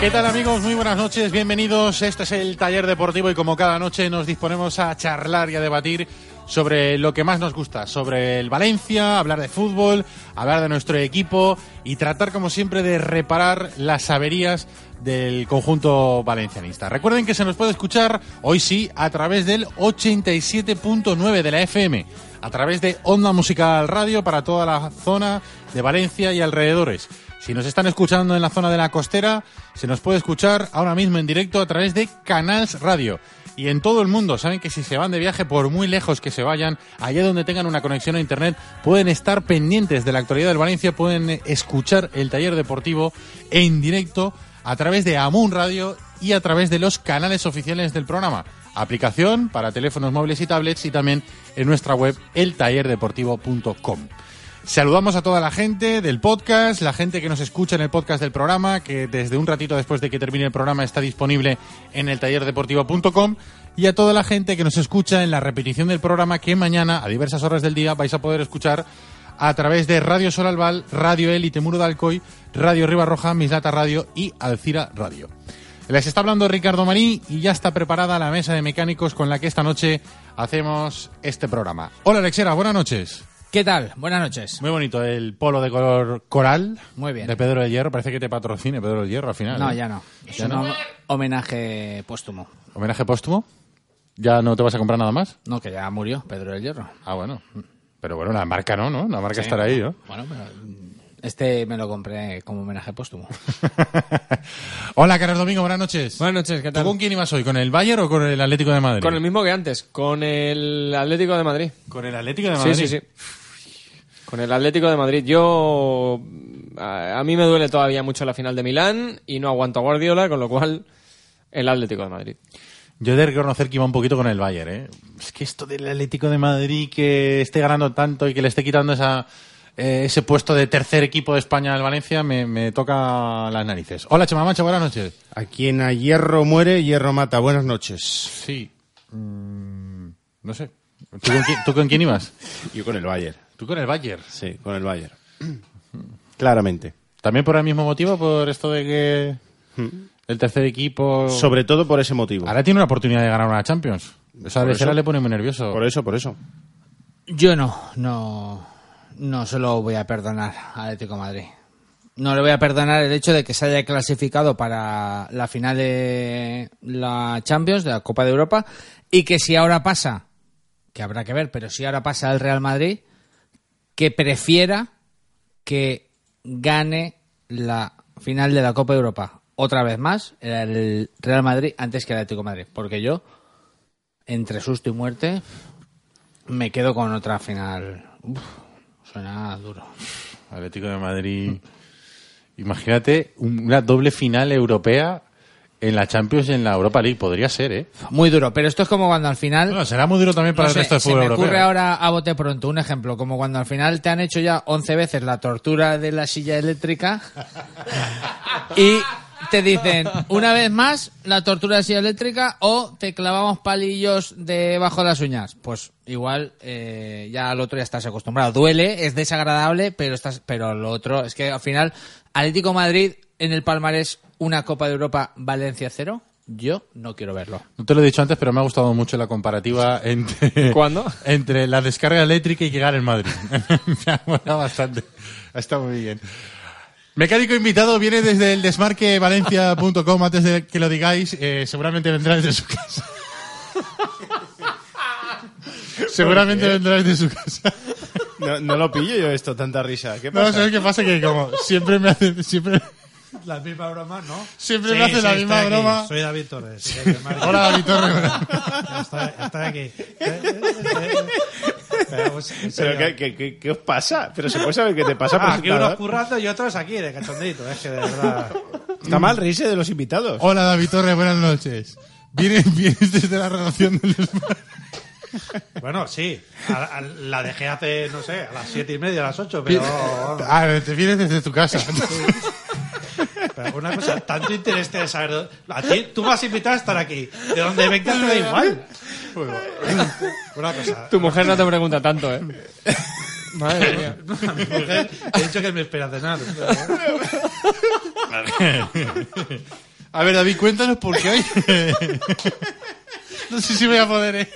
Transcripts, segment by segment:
¿Qué tal amigos? Muy buenas noches, bienvenidos. Este es el taller deportivo y como cada noche nos disponemos a charlar y a debatir sobre lo que más nos gusta, sobre el Valencia, hablar de fútbol, hablar de nuestro equipo y tratar como siempre de reparar las averías del conjunto valencianista. Recuerden que se nos puede escuchar hoy sí a través del 87.9 de la FM, a través de Onda Musical Radio para toda la zona de Valencia y alrededores. Si nos están escuchando en la zona de la costera, se nos puede escuchar ahora mismo en directo a través de Canals Radio. Y en todo el mundo, saben que si se van de viaje, por muy lejos que se vayan, allá donde tengan una conexión a Internet, pueden estar pendientes de la actualidad del Valencia, pueden escuchar el taller deportivo en directo a través de Amun Radio y a través de los canales oficiales del programa. Aplicación para teléfonos móviles y tablets y también en nuestra web eltallerdeportivo.com. Saludamos a toda la gente del podcast, la gente que nos escucha en el podcast del programa, que desde un ratito después de que termine el programa está disponible en el tallerdeportivo.com y a toda la gente que nos escucha en la repetición del programa que mañana a diversas horas del día vais a poder escuchar a través de Radio Sol Albal, Radio Elite Muro de Alcoy, Radio Ribarroja, Mislata Radio y Alcira Radio. Les está hablando Ricardo Marí y ya está preparada la mesa de mecánicos con la que esta noche hacemos este programa. Hola Alexera, buenas noches. ¿Qué tal? Buenas noches. Muy bonito el polo de color coral. Muy bien. De Pedro del Hierro. Parece que te patrocine Pedro del Hierro al final. No, ¿eh? ya no. Es ¿Ya un no? hom- homenaje póstumo. ¿Homenaje póstumo? ¿Ya no te vas a comprar nada más? No, que ya murió Pedro del Hierro. Ah, bueno. Pero bueno, la marca no, ¿no? La marca Sí. estará ahí, ¿no? Bueno, pero este me lo compré como homenaje póstumo. Hola, Carlos Domingo, buenas noches. Buenas noches, ¿qué ¿Tú tal? con quién ibas hoy? ¿Con el Bayern o con el Atlético de Madrid? Con el mismo que antes, con el Atlético de Madrid. Con el Atlético de Madrid. Sí, sí, sí. Con el Atlético de Madrid. Yo. A, a mí me duele todavía mucho la final de Milán y no aguanto a Guardiola, con lo cual. El Atlético de Madrid. Yo he de reconocer que iba un poquito con el Bayern, ¿eh? Es que esto del Atlético de Madrid que esté ganando tanto y que le esté quitando esa, eh, ese puesto de tercer equipo de España al Valencia me, me toca las narices. Hola, Chema Mancha, buenas noches. A quien a hierro muere, hierro mata. Buenas noches. Sí. Mm, no sé. ¿Tú con, quién, tú con quién ibas? Yo con el Bayern. Tú con el Bayern. Sí, con el Bayern. Claramente. ¿También por el mismo motivo? ¿Por esto de que el tercer equipo... Sobre todo por ese motivo. Ahora tiene una oportunidad de ganar una Champions. Esa Por Alexera eso. le pone muy nervioso. Por eso, por eso. Yo no, no, no se lo voy a perdonar a Atlético de Madrid. No le voy a perdonar el hecho de que se haya clasificado para la final de la Champions, de la Copa de Europa, y que si ahora pasa, que habrá que ver, pero si ahora pasa el Real Madrid, que prefiera que gane la final de la Copa Europa otra vez más el Real Madrid antes que el Atlético Madrid. Porque yo, entre susto y muerte, me quedo con otra final. Suena duro. Atlético de Madrid. Imagínate una doble final europea en la Champions y en la Europa League. Podría ser, ¿eh? Muy duro, pero esto es como cuando al final... Bueno, será muy duro también para no el sé, resto de se fútbol me europeo. ocurre ahora a bote pronto un ejemplo, como cuando al final te han hecho ya 11 veces la tortura de la silla eléctrica y te dicen una vez más la tortura de la silla eléctrica o te clavamos palillos debajo de las uñas. Pues igual eh, ya al otro ya estás acostumbrado. Duele, es desagradable, pero estás, pero lo otro es que al final Atlético Madrid en el palmarés una Copa de Europa Valencia cero. yo no quiero verlo. No te lo he dicho antes, pero me ha gustado mucho la comparativa entre... ¿Cuándo? Entre la descarga eléctrica y llegar en Madrid. me ha molado bastante. Está muy bien. Mecánico invitado viene desde el desmarquevalencia.com. Antes de que lo digáis, eh, seguramente vendrá desde su casa. seguramente vendrá desde su casa. No, no lo pillo yo esto, tanta risa. ¿Qué No, pasa? ¿sabes qué pasa? Que como siempre me hace... Siempre... La misma broma, ¿no? Siempre me hace la misma aquí. broma. Soy David Torres. sí. Hola, David Torres. Estoy, estoy aquí. Eh, eh, eh, Pero, pues, en ¿Pero serio. qué, qué- qué- qué os pasa? ¿Pero se puede saber qué te pasa, Ah, aquí unos currando y otros aquí de cachondito. Es que de verdad. Está mal reírse de los invitados. Hola, David Torres. Buenas noches. Vienes, vienes desde la redacción del. Bueno, sí. A- a- la dejé hace, no sé, a las siete y media, a las ocho, pero. Ah, te vienes desde tu casa. Pero una cosa, tanto interés de saber. dónde- A ti, tú me has invitado a estar aquí. De donde vengas te da igual. Una cosa. Tu mujer no te pregunta tanto, ¿eh? Madre mía. A mi mujer he dicho que me espera cenar. A ver, David, cuéntanos por qué hoy. no sé si voy a poder. ¿eh?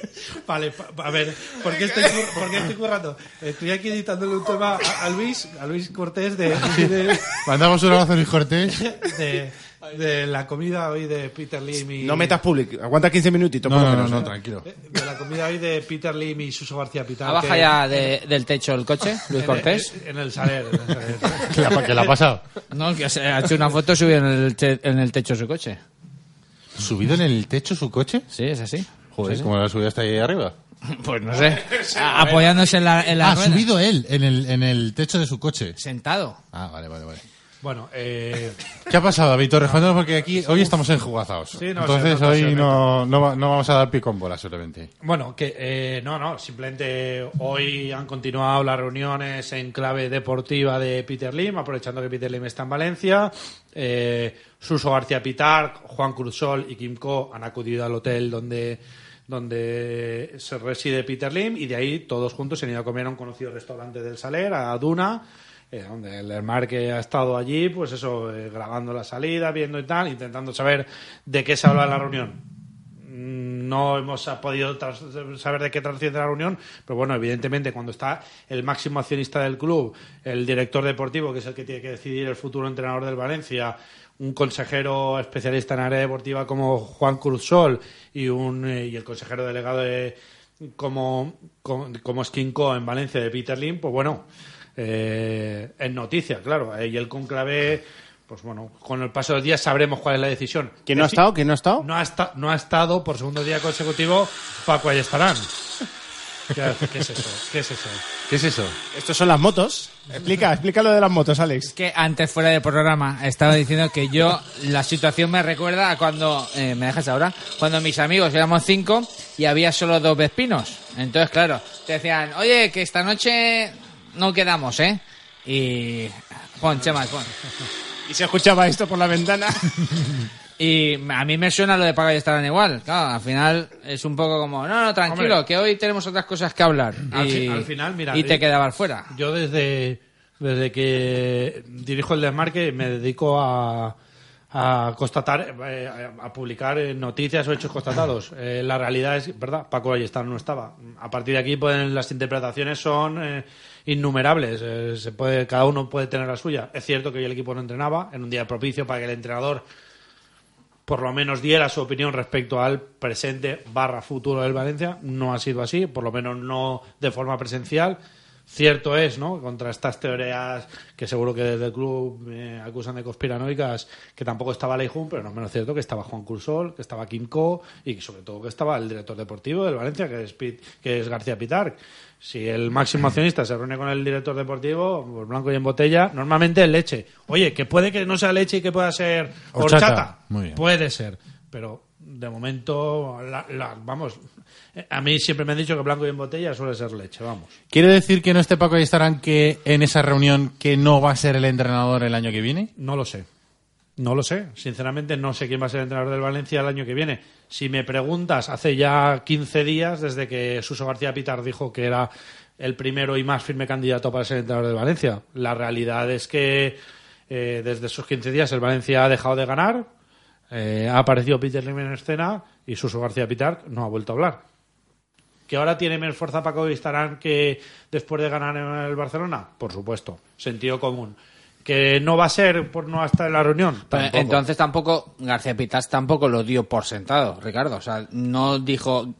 Vale, a ver, ¿por qué estoy, por qué estoy currando? Estoy aquí editándole un tema a, a Luis, a Luis Cortés de, de, Mandamos un abrazo a Luis Cortés. de- de la comida hoy de Peter Lim y... No metas público. Aguanta 15 minutitos. No, por lo no, no, menos, no, tranquilo. De la comida hoy de Peter Lim y Suso García Pitar. ¿Abaja que- ya de- del techo el coche, Luis en- Cortés? En, en el Saler. en el Saler. ¿Qué le ha- qué le ha pasado? No, que se ha hecho una foto subida en el, te- en el techo de su coche. ¿Subido en el techo su coche? Sí, es así. Joder. ¿cómo la subida hasta ahí arriba? Pues no sé. A- Apoyándose en la, en la Ha rueda. subido él en el, en el techo de su coche. Sentado. Ah, vale, vale, vale. Bueno, eh, ¿Qué ha pasado, David Torres? Cuéntanos, porque aquí hoy estamos enjugazados. Sí, no, Entonces se nota, se hoy no, no, va- no vamos a dar picón bola solamente. Bueno, que eh, no, no, simplemente hoy han continuado las reuniones en clave deportiva de Peter Lim, aprovechando que Peter Lim está en Valencia. Eh, Suso García Pitar, Juan Cruzol y Kim Ko han acudido al hotel donde, donde se reside Peter Lim y de ahí todos juntos se han ido a comer a un conocido restaurante del Saler, a Duna. eh, donde el Marque ha estado allí, pues eso, eh, grabando la salida, viendo y tal, intentando saber de qué se habla la reunión. Mm, no hemos podido saber de qué trasciende la reunión, pero bueno, evidentemente cuando está el máximo accionista del club, el director deportivo, que es el que tiene que decidir el futuro entrenador del Valencia, un consejero especialista en área deportiva como Juan Cruz Sol y, un, eh, y el consejero delegado de, como, como, en Valencia de Peter Lim, pues bueno, eh, noticia, claro. eh, y el conclave, pues bueno, con el paso del día sabremos cuál es la decisión. ¿Quién no ha Es estado? ¿Quién no ha estado? no ha, esta- no ha estado por segundo día consecutivo Paco Ayestarán. ¿Qué, qué es eso? ¿Qué es eso? ¿Qué es eso? Estos son las motos. Explica, explica lo de las motos, Es Alex. que antes fuera del programa estaba diciendo que yo la situación me recuerda a cuando eh, me dejas ahora cuando mis amigos éramos cinco y había solo dos vespinos entonces claro te decían oye que esta noche no quedamos eh y pon Chema pon Y se escuchaba esto por la ventana. y a mí me suena lo de pagar y estarán igual claro al final es un poco como no no tranquilo Hombre. que hoy tenemos otras cosas que hablar Al y, fi- al final, mira, y te eh, quedabas fuera Yo desde, desde que dirijo el desmarque me dedico a, a constatar, eh, a publicar noticias o hechos constatados. Eh, la realidad es, ¿verdad? Paco Ayestar no estaba. A partir de aquí pueden, las interpretaciones son eh, innumerables. Eh, se puede, cada uno puede tener la suya. Es cierto que hoy el equipo no entrenaba en un día propicio para que el entrenador por lo menos diera su opinión respecto al presente barra futuro del Valencia. No ha sido así, por lo menos no de forma presencial. Cierto es, ¿no? Contra estas teorías que seguro que desde el club eh, acusan de conspiranoicas, que tampoco estaba Leijun, pero no es menos cierto que estaba Juan Cursol, que estaba Kimco y que sobre todo que estaba el director deportivo del Valencia, que es, Pit- que es García Pitar. Si el máximo accionista se reúne con el director deportivo, pues blanco y en botella, normalmente es leche. Oye, que puede que no sea leche y que pueda ser Horchata. horchata. Muy bien. Puede ser, pero de momento, la- la- vamos, a mí siempre me han dicho que blanco y en botella suele ser leche, vamos. ¿Quiere decir que no esté Paco Ayestarán que en esa reunión que no va a ser el entrenador el año que viene? No lo sé. No lo sé. Sinceramente, no sé quién va a ser el entrenador del Valencia el año que viene. Si me preguntas, hace ya 15 días, desde que Suso García Pitar dijo que era el primero y más firme candidato para ser entrenador del Valencia. La realidad es que eh, desde esos 15 días el Valencia ha dejado de ganar. Eh, ha aparecido Peter Lim en escena y Suso García Pitar no ha vuelto a hablar. ¿Que ahora tiene menos fuerza Paco Vistarán que después de ganar en el Barcelona? Por supuesto, sentido común. ¿Que no va a ser por no estar en la reunión? Tampoco. Entonces tampoco, García Pitas tampoco lo dio por sentado, Ricardo. O sea, no dijo,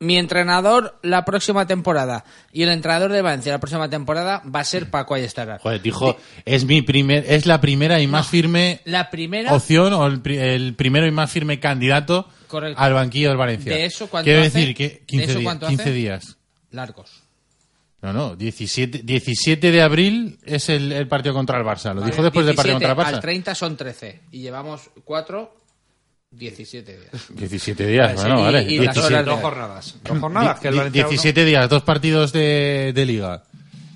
mi entrenador la próxima temporada y el entrenador de Valencia la próxima temporada va a ser Paco Ayestarán. Joder, dijo, es mi primer, es la primera y más firme La primera, opción o el, el primero y más firme candidato Correcto. al banquillo del Valencia. ¿De eso cuánto Quiero hace? decir que ¿De 15, eso di- cuánto 15 hace? días. largos. No, no, 17, 17 de abril es el, el partido contra el Barça. Lo dijo después del partido 17 contra el Al Barça. 30 son 13 y llevamos 4, 17 días. 17 días, bueno, y- vale. y las 17, horas Dos jornadas. Dos jornadas. Que el Di- Valencia 17 días, dos partidos de, de liga.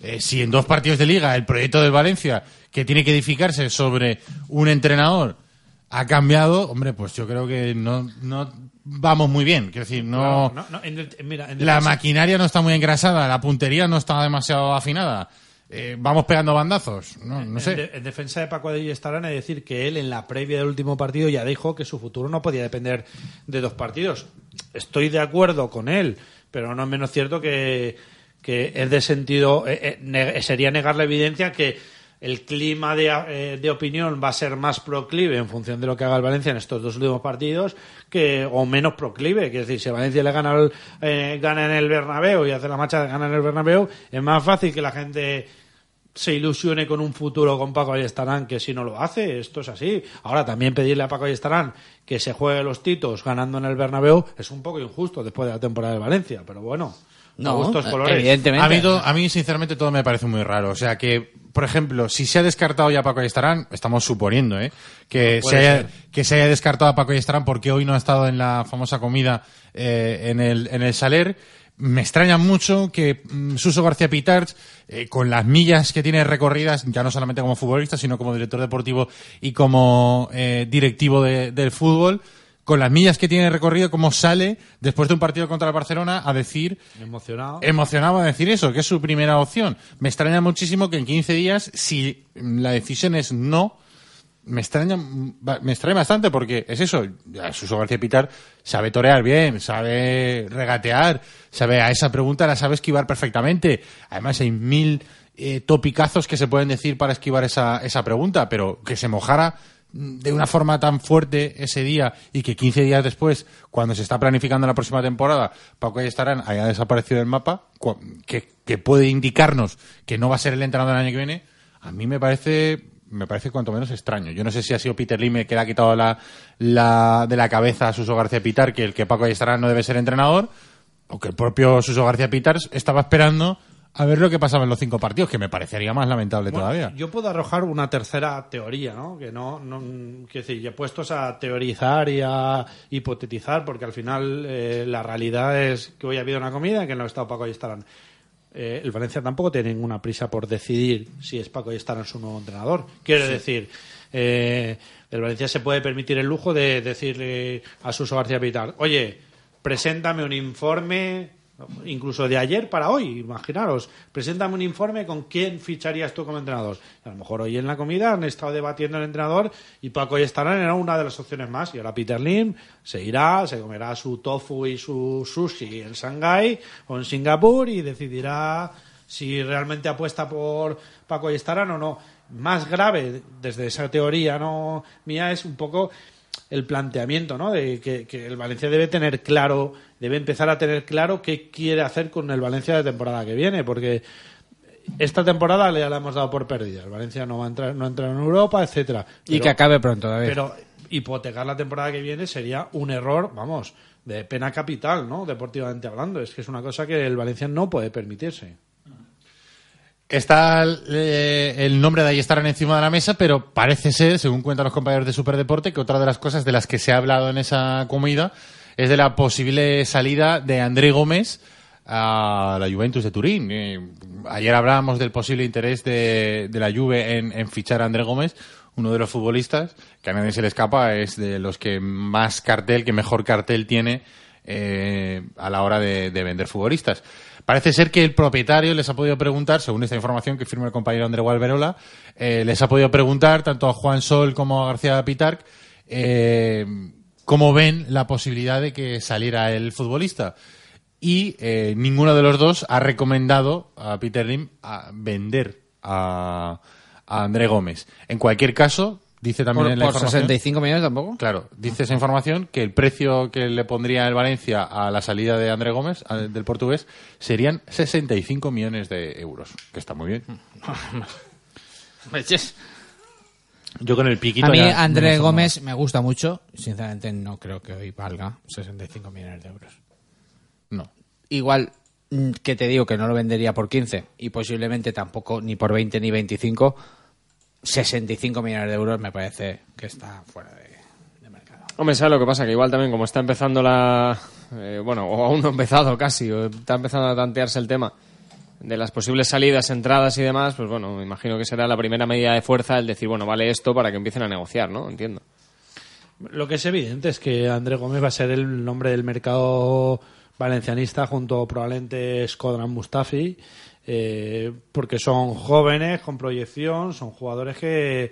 Eh, si en dos partidos de liga el proyecto del Valencia, que tiene que edificarse sobre un entrenador, ha cambiado, hombre, pues yo creo que no, no vamos muy bien. Quiero decir, no, No, no, en el- mira, en la maquinaria no está muy engrasada, la puntería no está demasiado afinada. Eh, vamos pegando bandazos. No, no En, sé. de- en defensa de Paco de estarán es decir que él en la previa del último partido ya dijo que su futuro no podía depender de dos partidos. Estoy de acuerdo con él, pero no es menos cierto que, que es de sentido, eh, eh, ne- sería negar la evidencia que el clima de, eh, de opinión va a ser más proclive en función de lo que haga el Valencia en estos dos últimos partidos que o menos proclive. Quiero decir, si Valencia le gana, eh, gana en el Bernabéu y hace la marcha de gana en el Bernabéu, es más fácil que la gente se ilusione con un futuro con Paco Ayestarán que si no lo hace, esto es así. Ahora también pedirle a Paco Ayestarán que se juegue los titos ganando en el Bernabéu es un poco injusto después de la temporada de Valencia, pero bueno, a No, gustos colores. evidentemente. A mí, a mí, sinceramente, todo me parece muy raro. O sea, que, por ejemplo, si se ha descartado ya a Paco Estarán, estamos suponiendo, ¿eh? Que, se haya, ser. que se haya descartado a Paco Estarán porque hoy no ha estado en la famosa comida eh, en, el, en el Saler. Me extraña mucho que mm, Suso García Pitarch, eh, con las millas que tiene recorridas, ya no solamente como futbolista, sino como director deportivo y como eh, directivo de- del fútbol, con las millas que tiene recorrido, como sale después de un partido contra el Barcelona a decir Emocionado. emocionado a decir eso, que es su primera opción. Me extraña muchísimo que en 15 días, si la decisión es no, me extraña, me extraña bastante porque es eso. Suso García Pitar sabe torear bien, sabe regatear, sabe a esa pregunta la sabe esquivar perfectamente. Además hay mil eh, topicazos que se pueden decir para esquivar esa, esa pregunta, pero que se mojara mm, de una forma tan fuerte ese día y que 15 días después, cuando se está planificando la próxima temporada, Paco estarán haya desaparecido del mapa, que, que puede indicarnos que no va a ser el entrenador del año que viene, a mí me parece me parece cuanto menos extraño. Yo no sé si ha sido Peter Lime que le ha quitado la, la, de la cabeza a Suso García Pitar que el que Paco estarán no debe ser entrenador, o que el propio Suso García Pitar estaba esperando a ver lo que pasaba en los cinco partidos, que me parecería más lamentable Bueno, todavía. Yo puedo arrojar una tercera teoría, ¿no? Que no, no quiero decir, ya puestos a teorizar y a hipotetizar, porque al final eh, la realidad es que hoy ha habido una comida que no ha estado Paco y estarán. Eh, el Valencia tampoco tiene ninguna prisa por decidir si es Paco y estarán su nuevo entrenador. Quiero decir, eh, el Valencia se puede permitir el lujo de decirle a Suso García Pitar, oye, preséntame un informe, incluso de ayer para hoy, imaginaros, preséntame un informe con quién ficharías tú como entrenador. A lo mejor hoy en la comida han estado debatiendo el entrenador y Paco y estarán era una de las opciones más. Y ahora Peter Lim se irá, se comerá su tofu y su sushi en Shanghái o en Singapur y decidirá si realmente apuesta por Paco y estarán o no. Más grave desde esa teoría no mía es un poco el planteamiento, ¿no? De que, que el Valencia debe tener claro, debe empezar a tener claro qué quiere hacer con el Valencia de temporada que viene, porque esta temporada ya la hemos dado por perdida. El Valencia no va a entrar, no entra en Europa, etcétera. y que acabe pronto, David. pero hipotecar la temporada que viene sería un error, vamos, de pena capital, ¿no? Deportivamente hablando. Es que es una cosa que el Valencia no puede permitirse. Está eh, el nombre de ahí estarán encima de la mesa, pero parece ser, según cuentan los compañeros de Superdeporte, que otra de las cosas de las que se ha hablado en esa comida es de la posible salida de André Gómez a la Juventus de Turín. Ayer hablábamos del posible interés de, la Juve en, fichar a André Gómez, uno de los futbolistas que a nadie se le escapa, es de los que más cartel, que mejor cartel tiene eh, a la hora de vender futbolistas. Parece ser que el propietario les ha podido preguntar, según esta información que firma el compañero André Gualberola, eh, les ha podido preguntar tanto a Juan Sol como a García Pitarc eh, cómo ven la posibilidad de que saliera el futbolista. Y eh, ninguno de los dos ha recomendado a Peter Lim a vender a, a André Gómez. En cualquier caso, dice también Por, en la por información... 65 millones tampoco. Claro, dice esa información que el precio que le pondría el Valencia a la salida de André Gómez, a- del portugués, serían 65 millones de euros, que está muy bien. Yo con el piquito A mí ya André no Gómez me gusta mucho. Sinceramente no creo que hoy valga 65 millones de euros. No. Igual mm, que te digo que no lo vendería por 15 y posiblemente tampoco ni por 20 ni 25. 65 millones de euros me parece que está fuera de, de mercado. Hombre, ¿sabes lo que pasa? Que igual también como está empezando la... eh, bueno, o aún no ha empezado casi, o está empezando a tantearse el tema de las posibles salidas, entradas y demás, pues bueno, me imagino que será la primera medida de fuerza el decir, bueno, vale esto para que empiecen a negociar, ¿no? Entiendo. Lo que es evidente es que André Gómez va a ser el nombre del mercado valencianista junto probablemente Skodran Mustafi, eh, porque son jóvenes con proyección, son jugadores que,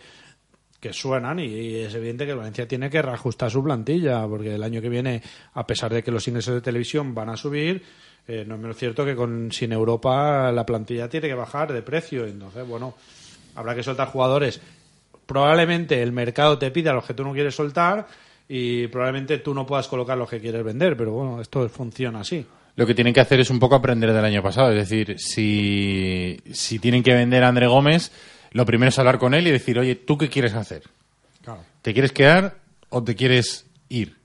que suenan y, es evidente que Valencia tiene que reajustar su plantilla, porque el año que viene, a pesar de que los ingresos de televisión van a subir, eh, no es menos cierto que con sin Europa la plantilla tiene que bajar de precio, entonces bueno, habrá que soltar jugadores probablemente el mercado te pida los que tú no quieres soltar y probablemente tú no puedas colocar los que quieres vender, pero bueno, esto funciona así. Lo que tienen que hacer es un poco aprender del año pasado. Es decir, si, si tienen que vender a André Gómez, lo primero es hablar con él y decir, oye, ¿tú qué quieres hacer? ¿Te quieres quedar o te quieres ir?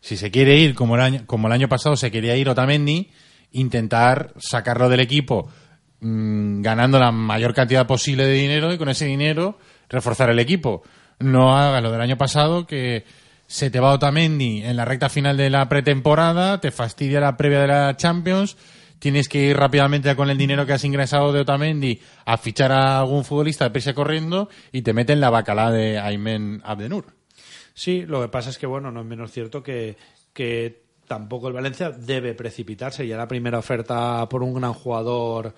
Si se quiere ir, como el año, como el año pasado se quería ir Otamendi, intentar sacarlo del equipo mm, ganando la mayor cantidad posible de dinero y con ese dinero reforzar el equipo. No haga lo del año pasado que se te va Otamendi en la recta final de la pretemporada, te fastidia la previa de la Champions, tienes que ir rápidamente con el dinero que has ingresado de Otamendi a fichar a algún futbolista de prisa corriendo y te meten la bacalá de Aymen Abdenur. Sí, lo que pasa es que, bueno, no es menos cierto que, que tampoco el Valencia debe precipitarse. Ya la primera oferta por un gran jugador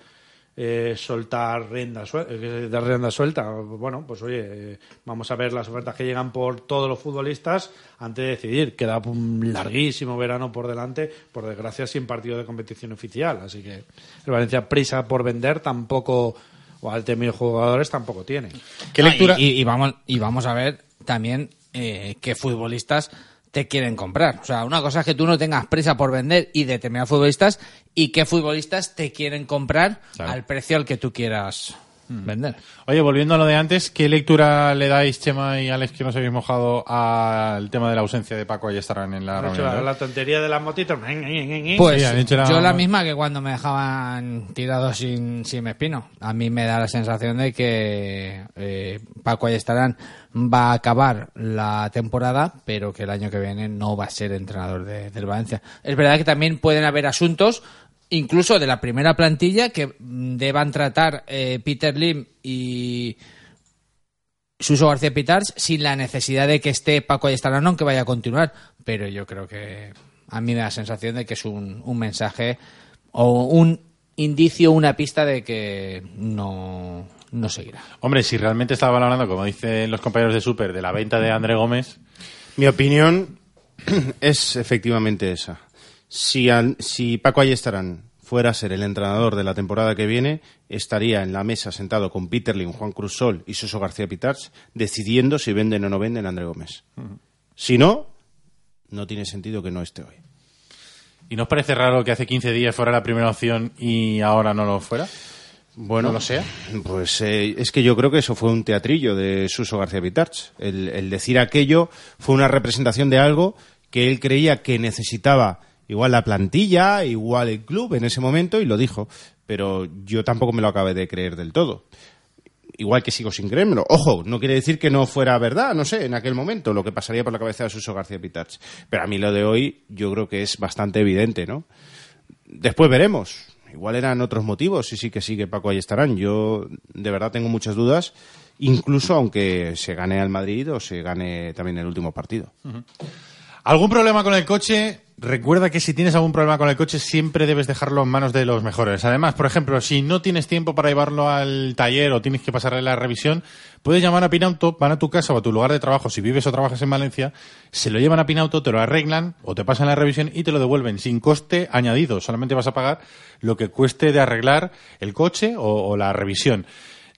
eh, soltar rienda, eh, dar rienda suelta. Bueno, pues oye, eh, vamos a ver las ofertas que llegan por todos los futbolistas antes de decidir. Queda un larguísimo verano por delante, por desgracia, sin partido de competición oficial. Así que el Valencia prisa por vender tampoco, o al tener jugadores tampoco tiene. ¿Qué Ah, lectura? y, y- y vamos, y vamos a ver también eh, qué futbolistas te quieren comprar. O sea, una cosa es que tú no tengas prisa por vender y determinados futbolistas y qué futbolistas te quieren comprar Claro. al precio al que tú quieras vender. Oye, volviendo a lo de antes, ¿qué lectura le dais, Chema y Alex, que nos habéis mojado al tema de la ausencia de Paco Ayestarán en la reunión? la, la tontería de las motitos. Pues Sí, la- yo la misma que cuando me dejaban tirado sin, sin espino. A mí me da la sensación de que eh, Paco Ayestarán va a acabar la temporada, pero que el año que viene no va a ser entrenador de- del Valencia. Es verdad que también pueden haber asuntos, incluso de la primera plantilla, que deban tratar eh, Peter Lim y Suso García Pitars sin la necesidad de que esté Paco Ayestarán, aunque vaya a continuar. Pero yo creo que a mí me da la sensación de que es un, un mensaje o un indicio, una pista de que no, no seguirá. Hombre, si realmente estaba hablando, como dicen los compañeros de Super, de la venta de André Gómez, Mi opinión es efectivamente esa. Si, al- si Paco Ayestarán fuera a ser el entrenador de la temporada que viene, estaría en la mesa sentado con Peter Lim, Juan Cruz Sol y Suso García Pitars decidiendo si venden o no venden a André Gómez. Si no, no tiene sentido que no esté hoy. ¿y nos parece raro que hace 15 días fuera la primera opción y ahora no lo fuera? Bueno, ¿No lo sea? Pues eh, es que yo creo que eso fue un teatrillo de Suso García Pitarch. El, el decir aquello fue una representación de algo que él creía que necesitaba igual la plantilla, igual el club en ese momento y lo dijo. Pero yo tampoco me lo acabé de creer del todo. Igual que sigo sin creérmelo. Ojo, no quiere decir que no fuera verdad, no sé, en aquel momento, lo que pasaría por la cabeza de Suso García Pitarch. Pero a mí lo de hoy yo creo que es bastante evidente, ¿no? Después veremos. Igual eran otros motivos y sí que sí que Paco ahí estarán. Yo de verdad tengo muchas dudas, incluso aunque se gane al Madrid o se gane también el último partido. ¿Algún problema con el coche? Recuerda que si tienes algún problema con el coche siempre debes dejarlo en manos de los mejores. Además, por ejemplo, si no tienes tiempo para llevarlo al taller o tienes que pasarle la revisión, puedes llamar a Pinauto, van a tu casa o a tu lugar de trabajo, si vives o trabajas en Valencia, se lo llevan a Pinauto, te lo arreglan o te pasan la revisión y te lo devuelven sin coste añadido. Solamente vas a pagar lo que cueste de arreglar el coche o, o la revisión.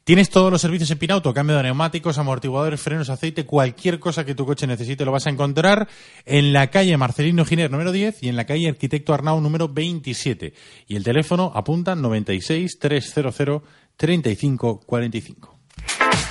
Tienes todos los servicios en Pinauto, cambio de neumáticos, amortiguadores, frenos, aceite, cualquier cosa que tu coche necesite lo vas a encontrar en la calle Marcelino Giner número 10 y en la calle Arquitecto Arnau número 27. Y el teléfono apunta 96 300 35 45.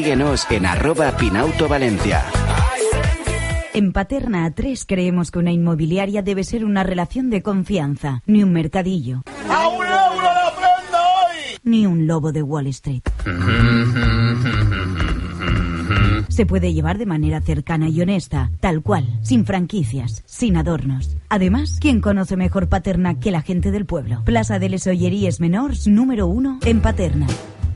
síguenos en arroba Pinauto Valencia. En Paterna A3 creemos que una inmobiliaria debe ser una relación de confianza, ni un mercadillo. Ni un lobo de Wall Street. Se puede llevar de manera cercana y honesta, tal cual, sin franquicias, sin adornos. Además, ¿quién conoce mejor Paterna que la gente del pueblo? Plaza de les Olleries Menors número uno en Paterna.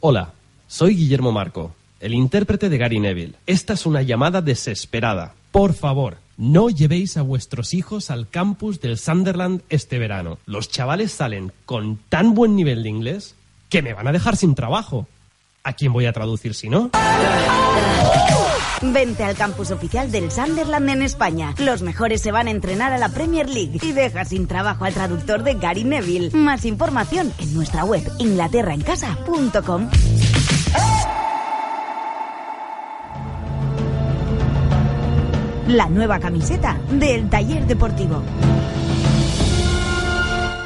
Hola, soy Guillermo Marco, el intérprete de Gary Neville. Esta es una llamada desesperada. Por favor, no llevéis a vuestros hijos al campus del Sunderland este verano. Los chavales salen con tan buen nivel de inglés que me van a dejar sin trabajo. ¿A quién voy a traducir si no? Vente al campus oficial del Sunderland en España. Los mejores se van a entrenar a la Premier League y deja sin trabajo al traductor de Gary Neville. Más información en nuestra web inglaterraencasa.com. La nueva camiseta del taller deportivo.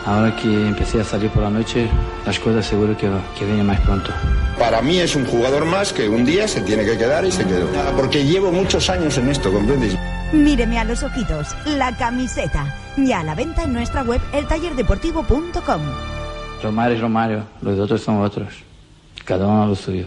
Ahora que empecé a salir por la noche, las cosas seguro que, que vienen más pronto. Para mí es un jugador más que un día se tiene que quedar y se quedó. Porque llevo muchos años en esto, ¿comprendes? Míreme a los ojitos, la camiseta. Ya a la venta en nuestra web eltallerdeportivo.com. Romario es Romario, los otros son otros. Cada uno lo suyo.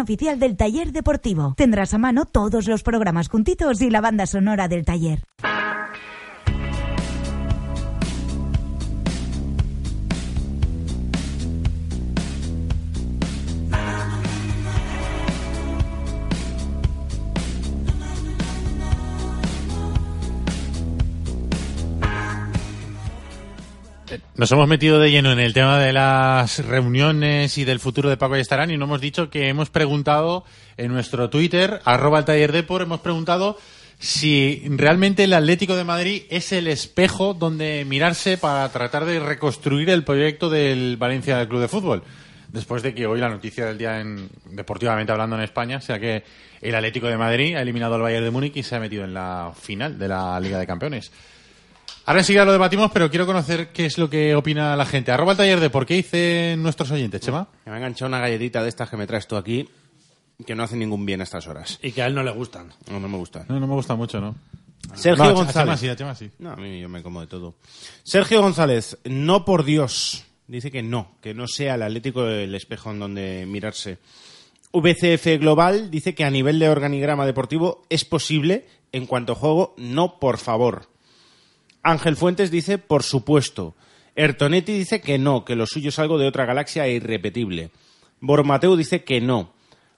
oficial del taller deportivo. Tendrás a mano todos los programas juntitos y la banda sonora del taller. Nos hemos metido de lleno en el tema de las reuniones y del futuro de Paco y Estarán y no hemos dicho que hemos preguntado en nuestro Twitter, arroba el taller Depor, hemos preguntado si realmente el Atlético de Madrid es el espejo donde mirarse para tratar de reconstruir el proyecto del Valencia del Club de Fútbol. Después de que hoy la noticia del día, en, deportivamente hablando en España, sea que el Atlético de Madrid ha eliminado al Bayern de Múnich y se ha metido en la final de la Liga de Campeones. Ahora enseguida lo debatimos, pero quiero conocer qué es lo que opina la gente. Arroba el taller de por qué dicen nuestros oyentes, Chema. Me ha enganchado una galletita de estas que me traes tú aquí, que no hacen ningún bien a estas horas. Y que a él no le gustan. No, no me gustan. No, no me gusta mucho, ¿no? Sergio No, a González. Chema sí, a Chema sí. No, a mí yo me como de todo. Sergio González, no por Dios. Dice que no, que no sea el Atlético el espejo en donde mirarse. VCF Global dice que a nivel de organigrama deportivo es posible, en cuanto a juego, no por favor. Ángel Fuentes dice por supuesto. Ertonetti dice que no, que lo suyo es algo de otra galaxia e irrepetible. Bormateu dice que no.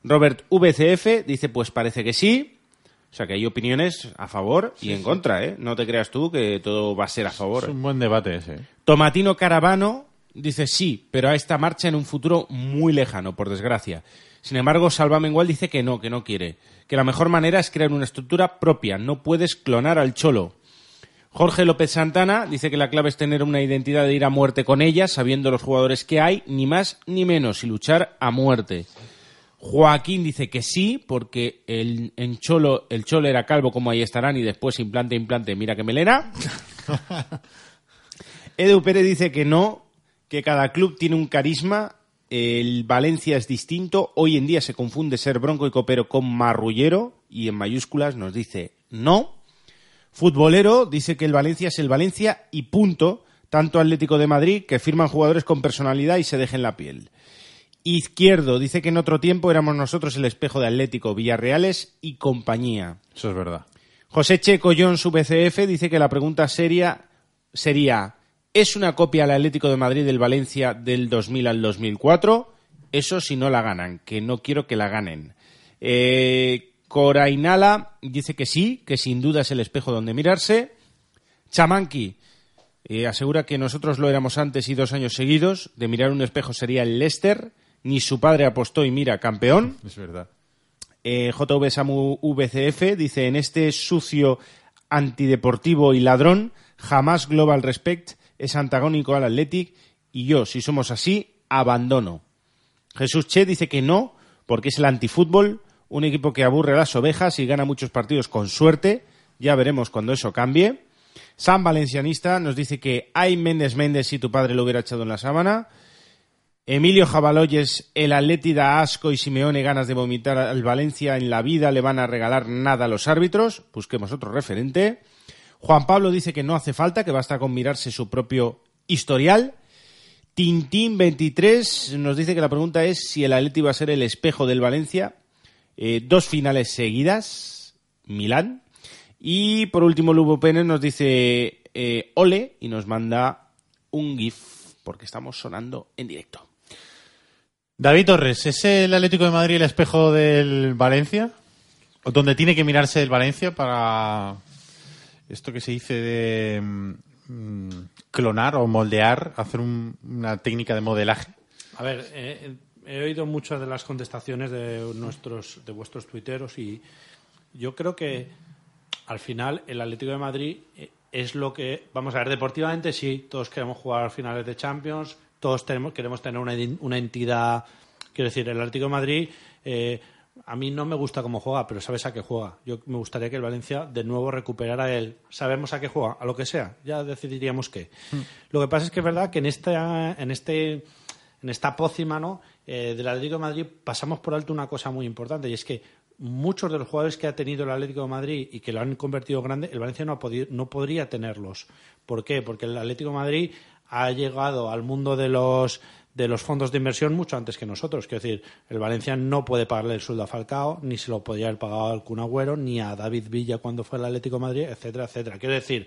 Robert VCF dice pues parece que sí. O sea que hay opiniones a favor y en contra, ¿eh? No te creas tú que todo va a ser a favor. Es un buen debate ese. Tomatino Caravano dice sí, pero a esta marcha en un futuro muy lejano, por desgracia. Sin embargo, Salva Mengual dice que no, que no quiere. Que la mejor manera es crear una estructura propia. No puedes clonar al cholo. Jorge López Santana dice que la clave es tener una identidad de ir a muerte con ella, sabiendo los jugadores que hay, ni más ni menos, y luchar a muerte. Joaquín dice que sí, porque el, en Cholo, el Cholo era calvo como ahí estarán y después implante, implante, mira que melena. Edu Pérez dice que no, que cada club tiene un carisma, el Valencia es distinto, hoy en día se confunde ser bronco y copero con marrullero y en mayúsculas nos dice no. Futbolero dice que el Valencia es el Valencia y punto, tanto Atlético de Madrid que firman jugadores con personalidad y se dejen la piel. Izquierdo dice que en otro tiempo éramos nosotros el espejo de Atlético, Villarreales y compañía. Eso es verdad. José Checo Jones VCF dice que la pregunta seria sería ¿es una copia al Atlético de Madrid del Valencia del 2000 al 2004? Eso si no la ganan, que no quiero que la ganen. Eh, Corainala dice que sí, que sin duda es el espejo donde mirarse. Chamanqui eh, asegura que nosotros lo éramos antes y dos años seguidos. De mirar un espejo sería el Leicester. Ni su padre apostó y mira, campeón. Es verdad. Eh, JV Samu VCF dice, en este sucio antideportivo y ladrón, jamás Global Respect es antagónico al Athletic y yo, si somos así, abandono. Jesús Che dice que no, porque es el antifútbol, un equipo que aburre las ovejas y gana muchos partidos con suerte. Ya veremos cuando eso cambie. San Valencianista nos dice que hay Méndez Méndez si tu padre lo hubiera echado en la sábana. Emilio Jabaloyes, el Atleti da asco y Simeone ganas de vomitar al Valencia en la vida le van a regalar nada a los árbitros. Busquemos otro referente. Juan Pablo dice que no hace falta, que basta con mirarse su propio historial. Tintín 23 nos dice que la pregunta es si el Atleti va a ser el espejo del Valencia. Eh, dos finales seguidas, Milán. Y por último, Lubo Pérez nos dice eh, ole y nos manda un GIF porque estamos sonando en directo. David Torres, ¿es el Atlético de Madrid el espejo del Valencia? ¿O donde tiene que mirarse el Valencia para esto que se dice de mm, clonar o moldear, hacer un- una técnica de modelaje? A ver, eh, he oído muchas de las contestaciones de nuestros, de vuestros tuiteros y yo creo que al final el Atlético de Madrid eh, es lo que, vamos a ver, deportivamente sí, todos queremos jugar finales de Champions, todos tenemos, queremos tener una, entidad, quiero decir, el Atlético de Madrid, eh, a mí no me gusta cómo juega, pero sabes a qué juega. Yo me gustaría que el Valencia de nuevo recuperara el, sabemos a qué juega, a lo que sea, ya decidiríamos qué. Lo que pasa es que es verdad que en esta, en este, en esta pócima ¿no? Eh, del Atlético de Madrid pasamos por alto una cosa muy importante y es que muchos de los jugadores que ha tenido el Atlético de Madrid y que lo han convertido grande, el Valencia no, ha podido, no podría tenerlos. ¿Por qué? Porque el Atlético de Madrid ha llegado al mundo de los de los fondos de inversión mucho antes que nosotros. Quiero decir, el Valencia no puede pagarle el sueldo a Falcao, ni se lo podía haber pagado al Kun Agüero, ni a David Villa cuando fue al Atlético de Madrid, etcétera, etcétera. Quiero decir,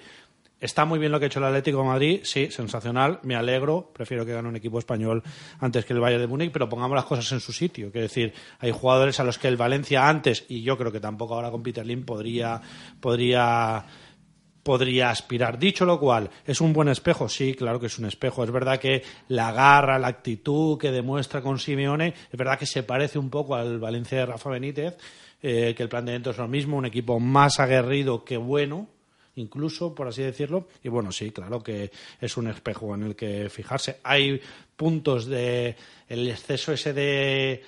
Está muy bien lo que ha hecho el Atlético Madrid, sí, sensacional, me alegro, prefiero que gane un equipo español antes que el Bayern de Múnich, pero pongamos las cosas en su sitio. Quiero decir, hay jugadores a los que el Valencia antes, y yo creo que tampoco ahora con Peter Lim, podría, podría, podría aspirar. Dicho lo cual, ¿es un buen espejo? Sí, claro que es un espejo. Es verdad que la garra, la actitud que demuestra con Simeone, es verdad que se parece un poco al Valencia de Rafa Benítez, eh, que el planteamiento es lo mismo, un equipo más aguerrido que bueno, incluso, por así decirlo. Y bueno, sí, claro que es un espejo en el que fijarse. Hay puntos de el exceso ese de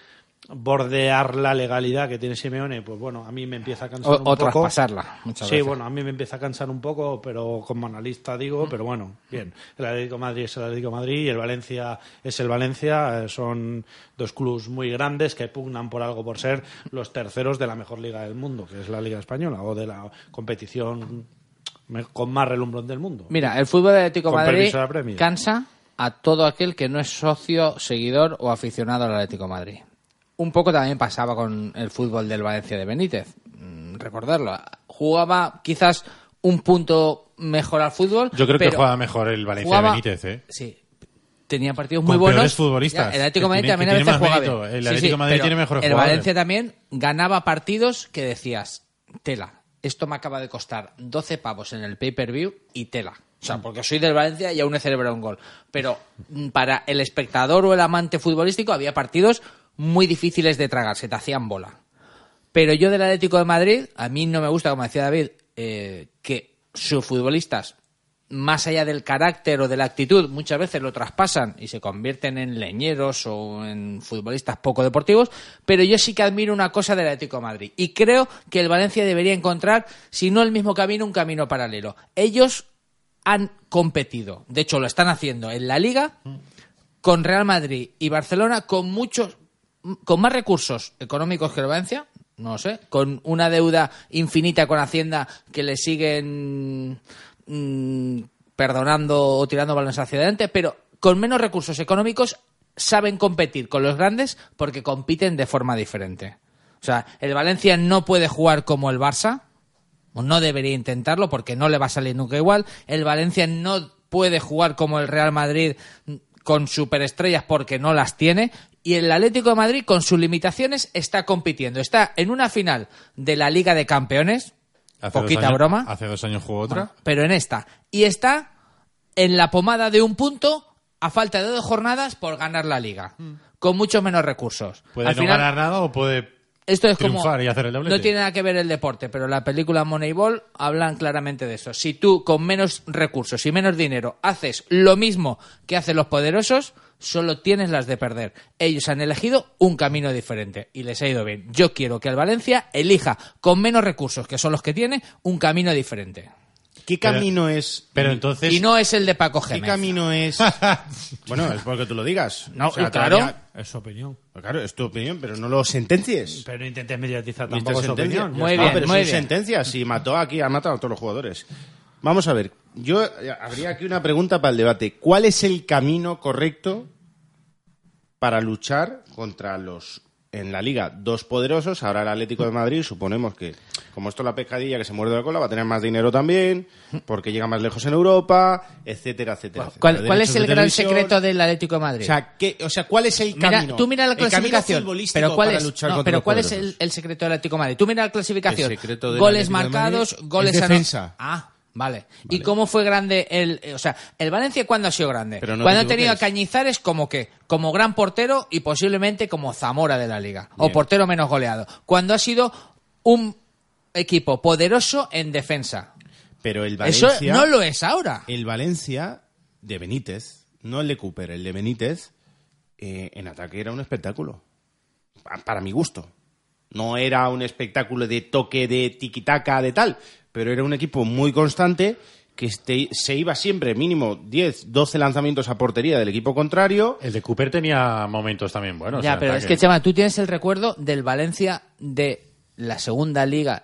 bordear la legalidad que tiene Simeone, pues bueno, a mí me empieza a cansar O- un o poco. traspasarla, muchas sí, veces. bueno, a mí me empieza a cansar un poco, pero como analista digo, pero bueno, bien. El Atlético de Madrid es el Atlético de Madrid y el Valencia es el Valencia. eh, Son dos clubes muy grandes que pugnan por algo por ser los terceros de la mejor liga del mundo, que es la Liga Española, o de la competición con más relumbrón del mundo. Mira, el fútbol Atlético Con Madrid de cansa a todo aquel que no es socio, seguidor o aficionado al Atlético de Madrid. Un poco también pasaba con el fútbol del Valencia de Benítez. Mm, Recordarlo. Jugaba quizás un punto mejor al fútbol. Yo creo que juega mejor el Valencia jugaba- de Benítez, ¿eh? Sí. Tenía partidos Con muy buenos. futbolistas. Ya, el Atlético Madrid también a veces bien. El Atlético sí, Madrid tiene mejores El. Valencia también ganaba partidos que decías, tela, esto me acaba de costar 12 pavos en el pay-per-view y tela. O sea, porque soy del Valencia y aún he celebrado un gol. Pero mm, para el espectador o el amante futbolístico había partidos muy difíciles de tragar, se te hacían bola. Pero yo del Atlético de Madrid, a mí no me gusta, como decía David, eh, que sus futbolistas, más allá del carácter o de la actitud, muchas veces lo traspasan y se convierten en leñeros o en futbolistas poco deportivos. Pero yo sí que admiro una cosa del Atlético de Madrid. Y creo que el Valencia debería encontrar, si no el mismo camino, un camino paralelo. Ellos han competido, de hecho lo están haciendo en la Liga con Real Madrid y Barcelona con muchos con más recursos económicos que el Valencia, no sé, con una deuda infinita con Hacienda que le siguen mm, perdonando o tirando balones hacia adelante, pero con menos recursos económicos saben competir con los grandes porque compiten de forma diferente. O sea, el Valencia no puede jugar como el Barça, o no debería intentarlo porque no le va a salir nunca igual. El Valencia no puede jugar como el Real Madrid con superestrellas porque no las tiene. Y el Atlético de Madrid, con sus limitaciones, está compitiendo. Está en una final de la Liga de Campeones. Hace dos poquita años- broma. Hace dos años jugó otra. Pero en esta. Y está en la pomada de un punto a falta de dos jornadas por ganar la liga. Con muchos menos recursos. Puede Al no final- ganar nada o puede esto es como triunfar y hacer el doblete. no tiene nada que ver el deporte, pero la película Moneyball hablan claramente de eso. Si tú con menos recursos y menos dinero haces lo mismo que hacen los poderosos, solo tienes las de perder. Ellos han elegido un camino diferente y les ha ido bien. Yo quiero que el Valencia elija con menos recursos, que son los que tiene, un camino diferente. ¿Qué Pero- camino es? Pero entonces... Y no es el de Paco ¿Qué Gémez. camino es? bueno, es porque tú lo digas. No, O sea, claro. todavía- Es su opinión. Pues Claro, es tu opinión, pero no lo sentencies. Pero no intentes mediatizar tampoco su sentencia. opinión. Muy No, bien, pero muy son bien. sentencias y mató aquí, ha matado a todos los jugadores. Vamos a ver, yo eh, habría aquí una pregunta para el debate. ¿Cuál es el camino correcto para luchar contra los en la liga dos poderosos? Ahora el Atlético de Madrid, suponemos que como esto es la pescadilla que se muerde la cola, va a tener más dinero también, porque llega más lejos en Europa, etcétera, etcétera. etcétera. ¿Cuál, cuál es el gran secreto del Atlético de Madrid? O sea, ¿qué- o sea, ¿cuál es el Mira, camino? tú mira la clasificación. Pero cuál para es, luchar no, contra pero cuál es el, el secreto del Atlético de Madrid. Tú mira la clasificación. El secreto del goles marcados, goles es defensa. Ah, vale. ¿Y cómo fue grande el, eh, o sea, el Valencia cuándo ha sido grande? Pero no cuando ha tenido a. Cañizares como que, como gran portero y posiblemente como Zamora de la liga o portero menos goleado. Cuando ha sido un equipo poderoso en defensa. Pero el Eso Valencia... no lo es ahora. El Valencia de Benítez, no el de Cooper, el de Benítez, eh, en ataque era un espectáculo. Pa- Para mi gusto. No era un espectáculo de toque, de tiquitaca, de tal, pero era un equipo muy constante que este- se iba siempre mínimo 10, 12 lanzamientos a portería del equipo contrario. El de Cooper tenía momentos también buenos. ya, pero es que, Chema, tú tienes el recuerdo del Valencia de la segunda liga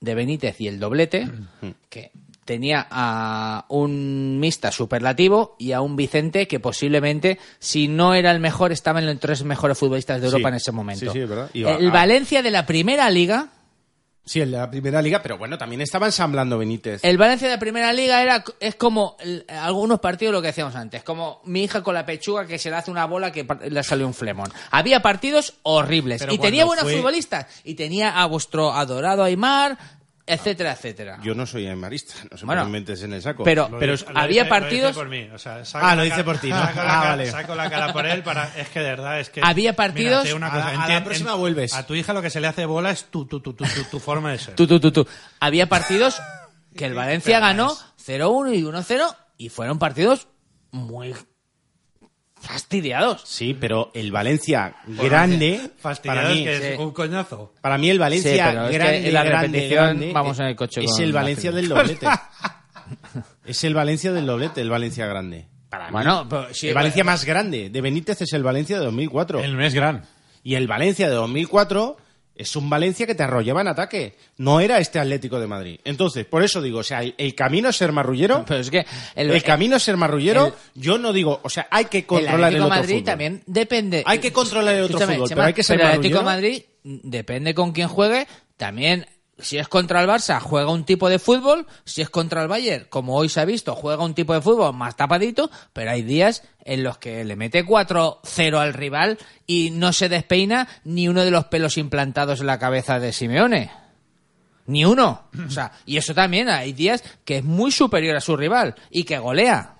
de Benítez y el doblete, que tenía a un mista superlativo y a un Vicente que posiblemente, si no era el mejor, estaba en los tres mejores futbolistas de Europa Sí. en ese momento. Sí, sí, es verdad. Iba el a- Valencia de la primera liga, Sí, el de la primera liga, pero bueno, también estaba ensamblando Benítez. el Valencia de la primera liga era es como el- algunos partidos lo que decíamos antes, como mi hija con la pechuga que se le hace una bola que le salió un flemón. Había partidos horribles Pero y tenía buenos fue- futbolistas y tenía a vuestro adorado Aymar, etcétera, etcétera. Yo no soy aymarista, no sé Bueno, por me metes en el saco. pero- Lo pero dice- había dice- partidos- Lo dice por mí. O sea, saco Ah, lo la dice cara- por ti, ¿no? Saco la, Ah, cara, vale. saco la cara por él para... Es que de verdad es que... Había Mira, partidos- digo una A cosa, la- a la próxima en- vuelves. A tu hija lo que se le hace bola es tu, tu, tu, tu, tu, tu forma de ser. Tú, tú, tú, tú. Había partidos que el Valencia ganó es- 0-1 y 1-0 y fueron partidos muy fastidiados. Sí, pero el Valencia grande, para Fastidiados mí, que sí. es un coñazo. para mí el Valencia Sí, pero es que grande, en la grande, vamos en el coche es con el Valencia del doblete. es el Valencia del doblete, el Valencia grande. Para mí. Bueno, pero sí, el Valencia más grande de Benítez es el Valencia de 2004. El mes gran. Y el Valencia de 2004 es un Valencia que te arrollaba en ataque. No era este Atlético de Madrid. Entonces, por eso digo, o sea, el, el camino es ser marrullero. Pero es que el, el- camino es ser marrullero. el- yo no digo, o sea, hay que el controlar el, Atlético de otro Madrid fútbol. también depende. Hay que controlar el otro fútbol, pero hay que ser pero el Atlético de. Madrid depende con quién juegue. También, si es contra el Barça, juega un tipo de fútbol. Si es contra el Bayern, como hoy se ha visto, juega un tipo de fútbol más tapadito. Pero hay días en los que le mete 4-0 al rival y no se despeina ni uno de los pelos implantados en la cabeza de Simeone. Ni uno. O sea, y eso también hay días que es muy superior a su rival y que golea.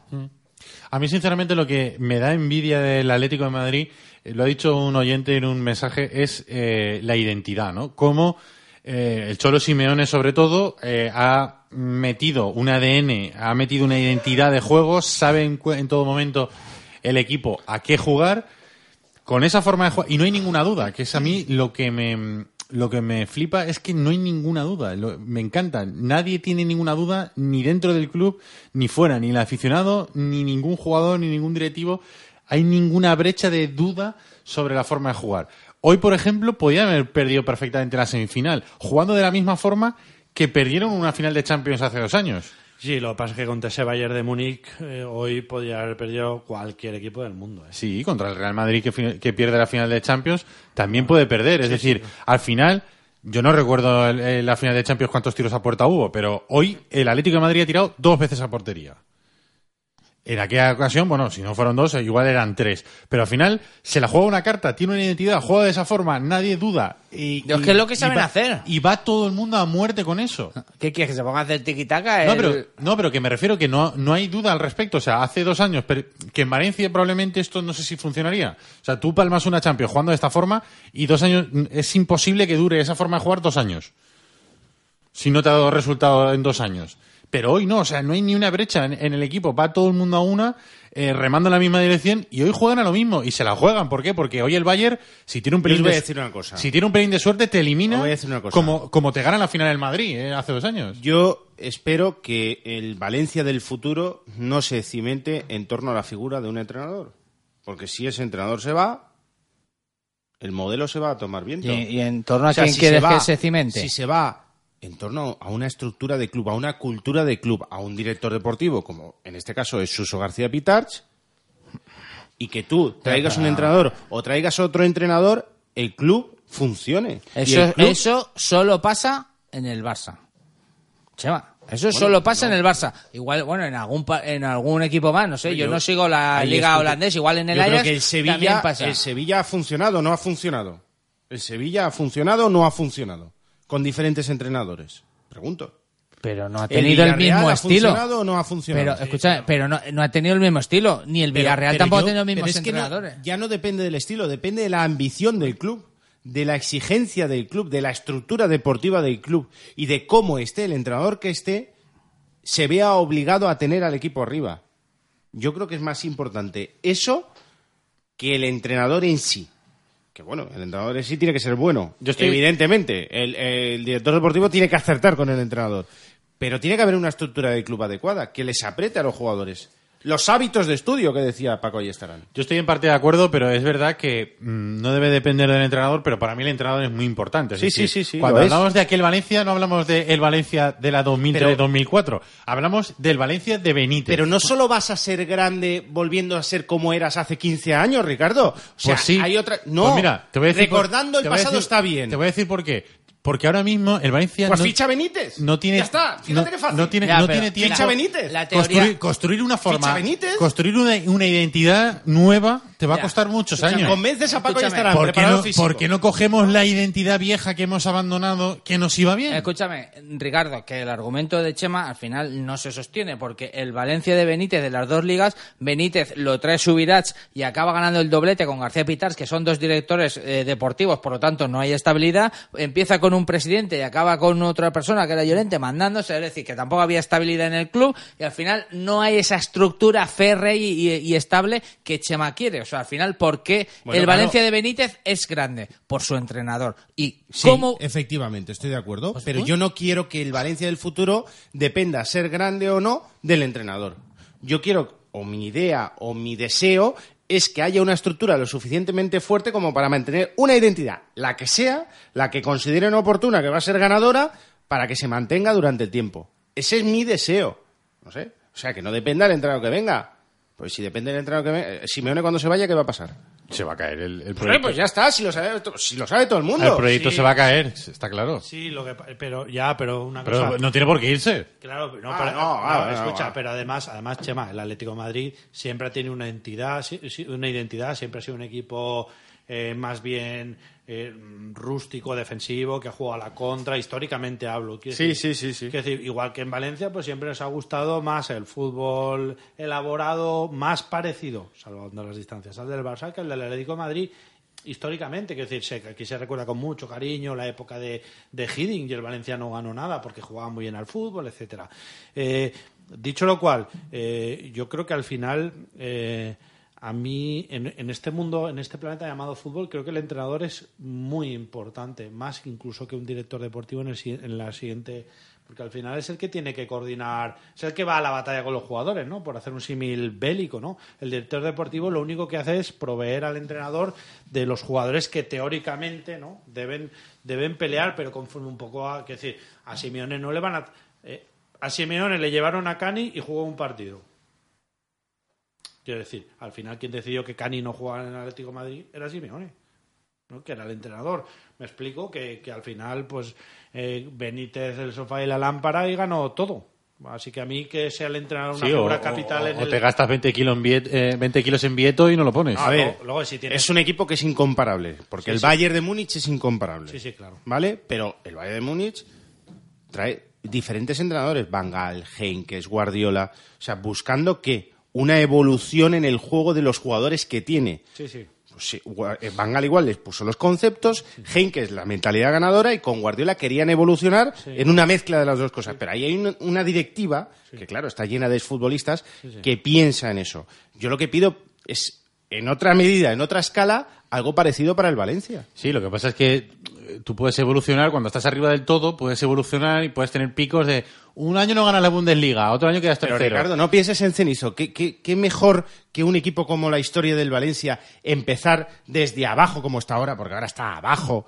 A mí, sinceramente, lo que me da envidia del Atlético de Madrid, eh, lo ha dicho un oyente en un mensaje, es eh, la identidad, ¿no? Cómo eh, el Cholo Simeone, sobre todo, eh, ha metido un ADN, ha metido una identidad de juego, sabe en, en todo momento el equipo a qué jugar, con esa forma de jugar, y no hay ninguna duda, que es a mí lo que me, lo que me flipa es que no hay ninguna duda, lo- me encanta, nadie tiene ninguna duda, ni dentro del club, ni fuera, ni el aficionado, ni ningún jugador, ni ningún directivo, hay ninguna brecha de duda sobre la forma de jugar. Hoy, por ejemplo, podían haber perdido perfectamente la semifinal, jugando de la misma forma que perdieron una final de Champions hace dos años. Sí, lo que pasa es que contra ese Bayern de Múnich eh, hoy podría haber perdido cualquier equipo del mundo. ¿eh? Sí, contra el Real Madrid que, pierde la final de Champions también puede perder. Es decir, al final, yo no recuerdo el- el- la final de Champions cuántos tiros a puerta hubo, pero hoy el Atlético de Madrid ha tirado dos veces a portería. En aquella ocasión, bueno, si no fueron dos, igual eran tres. Pero al final se la juega una carta, tiene una identidad, juega de esa forma, nadie duda. Y, Es que es lo que saben y va- hacer. Y va todo el mundo a muerte con eso. ¿Qué quieres? ¿Que se ponga a hacer tiquitaca? No, pero, no, pero que me refiero que no, no hay duda al respecto. O sea, hace dos años per- que en Valencia probablemente esto no sé si funcionaría. O sea, tú palmas una Champions jugando de esta forma y dos años es imposible que dure esa forma de jugar dos años. Si no te ha dado resultado en dos años. Pero hoy no, o sea, no hay ni una brecha en, en el equipo. Va todo el mundo a una, eh, remando en la misma dirección y hoy juegan a lo mismo. Y se la juegan. ¿Por qué? Porque hoy el Bayern, si tiene un pelín os voy a de, decir una cosa. si tiene un pelín de suerte, te elimina Os voy a decir una cosa. Como, como te gana la final el Madrid eh, hace dos años. Yo espero que el Valencia del futuro no se cimente en torno a la figura de un entrenador. Porque si ese entrenador se va, el modelo se va a tomar viento. ¿Y, y en torno a O sea, quién si quieres se va- que se cimente? Si se va en torno a una estructura de club, a una cultura de club, a un director deportivo, como en este caso es Suso García Pitarch, y que tú traigas un entrenador o traigas otro entrenador, el club funcione. Eso, el club- eso solo pasa en el Barça. Chema, eso solo pasa en el Barça. Igual, bueno, en algún en algún equipo más, no sé, yo, Yo- no sigo la liga es holandesa, igual en el Yo creo Ajax que el Sevilla, pasa. el Sevilla ha funcionado o no ha funcionado. El Sevilla ha funcionado o no ha funcionado. Con diferentes entrenadores. Pregunto. Pero no ha ¿El tenido el, mismo ha estilo. funcionado o no ha funcionado? Pero, escucha, pero no, no ha tenido el mismo estilo. Ni el Villarreal pero tampoco yo- ha tenido los mismos no- entrenadores. ya no depende del estilo, depende de la ambición del club, de la exigencia del club, de la estructura deportiva del club y de cómo esté el entrenador que esté, se vea obligado a tener al equipo arriba. Yo creo que es más importante eso que el entrenador en sí. Que bueno, el entrenador en sí tiene que ser bueno. Yo estoy- Evidentemente, el, el director deportivo tiene que acertar con el entrenador. Pero tiene que haber una estructura de club adecuada, que les apriete a los jugadores. Los hábitos de estudio que decía Paco Ayestarán. Yo estoy en parte de acuerdo, pero es verdad que mm, no debe depender del entrenador, pero para mí el entrenador es muy importante. Es Sí, decir, sí, sí, sí, Cuando es. hablamos de aquel Valencia, no hablamos de el Valencia de la 2003-2004. Hablamos del Valencia de Benítez. Pero no solo vas a ser grande volviendo a ser como eras hace 15 años, Ricardo. O sea, Pues sí. hay otra. No, Pues mira, te voy a decir por- recordando el pasado decir- está bien. Te voy a decir por qué. Porque ahora mismo el Valencia Pues no, ficha Benítez. no tiene Ya está, fíjate no, qué fácil. no tiene, Ya, no tiene tiempo. Ficha Benítez. La teoría- Construir, construir una forma, Ficha Benítez. construir una, una identidad nueva te va a costar muchos Escúchame, años. Convences a Paco y Escúchame. ¿Por qué, no, por qué no cogemos la identidad vieja que hemos abandonado que nos iba bien? Escúchame, Ricardo, que el argumento de Chema al final no se sostiene, porque el Valencia de Benítez de las dos ligas, Benítez lo trae Subirats y acaba ganando el doblete con García Pitars, que son dos directores eh, deportivos, por lo tanto no hay estabilidad. Empieza con un presidente y acaba con otra persona que era Llorente mandándose, es decir, que tampoco había estabilidad en el club y al final no hay esa estructura férrea y, y- y estable que Chema quiere. Al final, ¿por qué Bueno, el claro. Valencia de Benítez es grande? Por su entrenador. ¿Y Sí, cómo efectivamente, estoy de acuerdo. Pues, pero yo no quiero que el Valencia del futuro dependa ser grande o no del entrenador. Yo quiero, o mi idea, o mi deseo, es que haya una estructura lo suficientemente fuerte como para mantener una identidad, la que sea, la que consideren oportuna, que va a ser ganadora, para que se mantenga durante el tiempo. Ese es mi deseo. No sé. O sea, que no dependa del entrenador que venga. Pues si depende del entrenador que venga. eh, Simeone cuando se vaya, ¿qué va a pasar? Se va a caer el, el proyecto. pues ya está, si lo sabe, si lo sabe todo el mundo. el proyecto Sí. se va a caer, está claro. Sí, lo que, pa- pero ya, pero una Pero cosa. no tiene por qué irse. Claro, no, Ah, pero, no, ah, no, escucha, ah. pero además, además, Chema, el Atlético de Madrid siempre tiene una entidad, una identidad, siempre ha sido un equipo eh, más bien eh, rústico, defensivo, que juega a la contra, históricamente hablo. Sí, decir- sí, sí, sí. decir, igual que en Valencia, pues siempre nos ha gustado más el fútbol elaborado, más parecido, salvando las distancias, al del Barça que al del Atlético de Madrid históricamente, quiero decir, aquí se recuerda con mucho cariño la época de, de Hiddink y el Valencia no ganó nada porque jugaba muy bien al fútbol, etcétera. Eh, dicho lo cual, eh, yo creo que al final eh, a mí en, en este mundo, en este planeta llamado fútbol, creo que el entrenador es muy importante, más incluso que un director deportivo en, el, en la siguiente porque al final es el que tiene que coordinar, es el que va a la batalla con los jugadores, ¿no? Por hacer un símil bélico, ¿no? El director deportivo lo único que hace es proveer al entrenador de los jugadores que teóricamente, ¿no? Deben, deben pelear, pero conforme un poco a, que decir, a Simeone no le van a, eh, a Simeone le llevaron a Cani y jugó un partido. Quiero decir, al final quien decidió que Cani no jugara en el Atlético de Madrid era Simeone. ¿no? que era el entrenador. Me explico que, que al final, pues eh, Benítez, el sofá y la lámpara y ganó todo. Así que a mí que sea el entrenador una Sí, o, capital o- en o el... te gastas 20 kilos, en Viet- eh, 20 kilos en Vieto y no lo pones. A ver, luego- luego si tienes- es un equipo que es incomparable, porque Sí, el sí. Bayern de Múnich es incomparable. Sí, sí, claro. ¿Vale? Pero el Bayern de Múnich trae diferentes entrenadores, Van Gaal, Henkes, Guardiola, o sea, buscando que una evolución en el juego de los jugadores que tiene. Sí, sí. Pues sí, eh, Van igual les puso los conceptos, Henkes la mentalidad ganadora y con Guardiola querían evolucionar en una mezcla de las dos cosas. Pero ahí hay una, una directiva que, claro, está llena de futbolistas que piensa en eso. Yo lo que pido es, en otra medida, en otra escala, algo parecido para el Valencia. Sí, lo que pasa es que eh, tú puedes evolucionar, cuando estás arriba del todo, puedes evolucionar y puedes tener picos de un año no ganas la Bundesliga, otro año quedas Pero tercero. Ricardo, no pienses en cenizo. ¿Qué, qué, qué mejor que un equipo como la historia del Valencia empezar desde abajo como está ahora, porque ahora está abajo,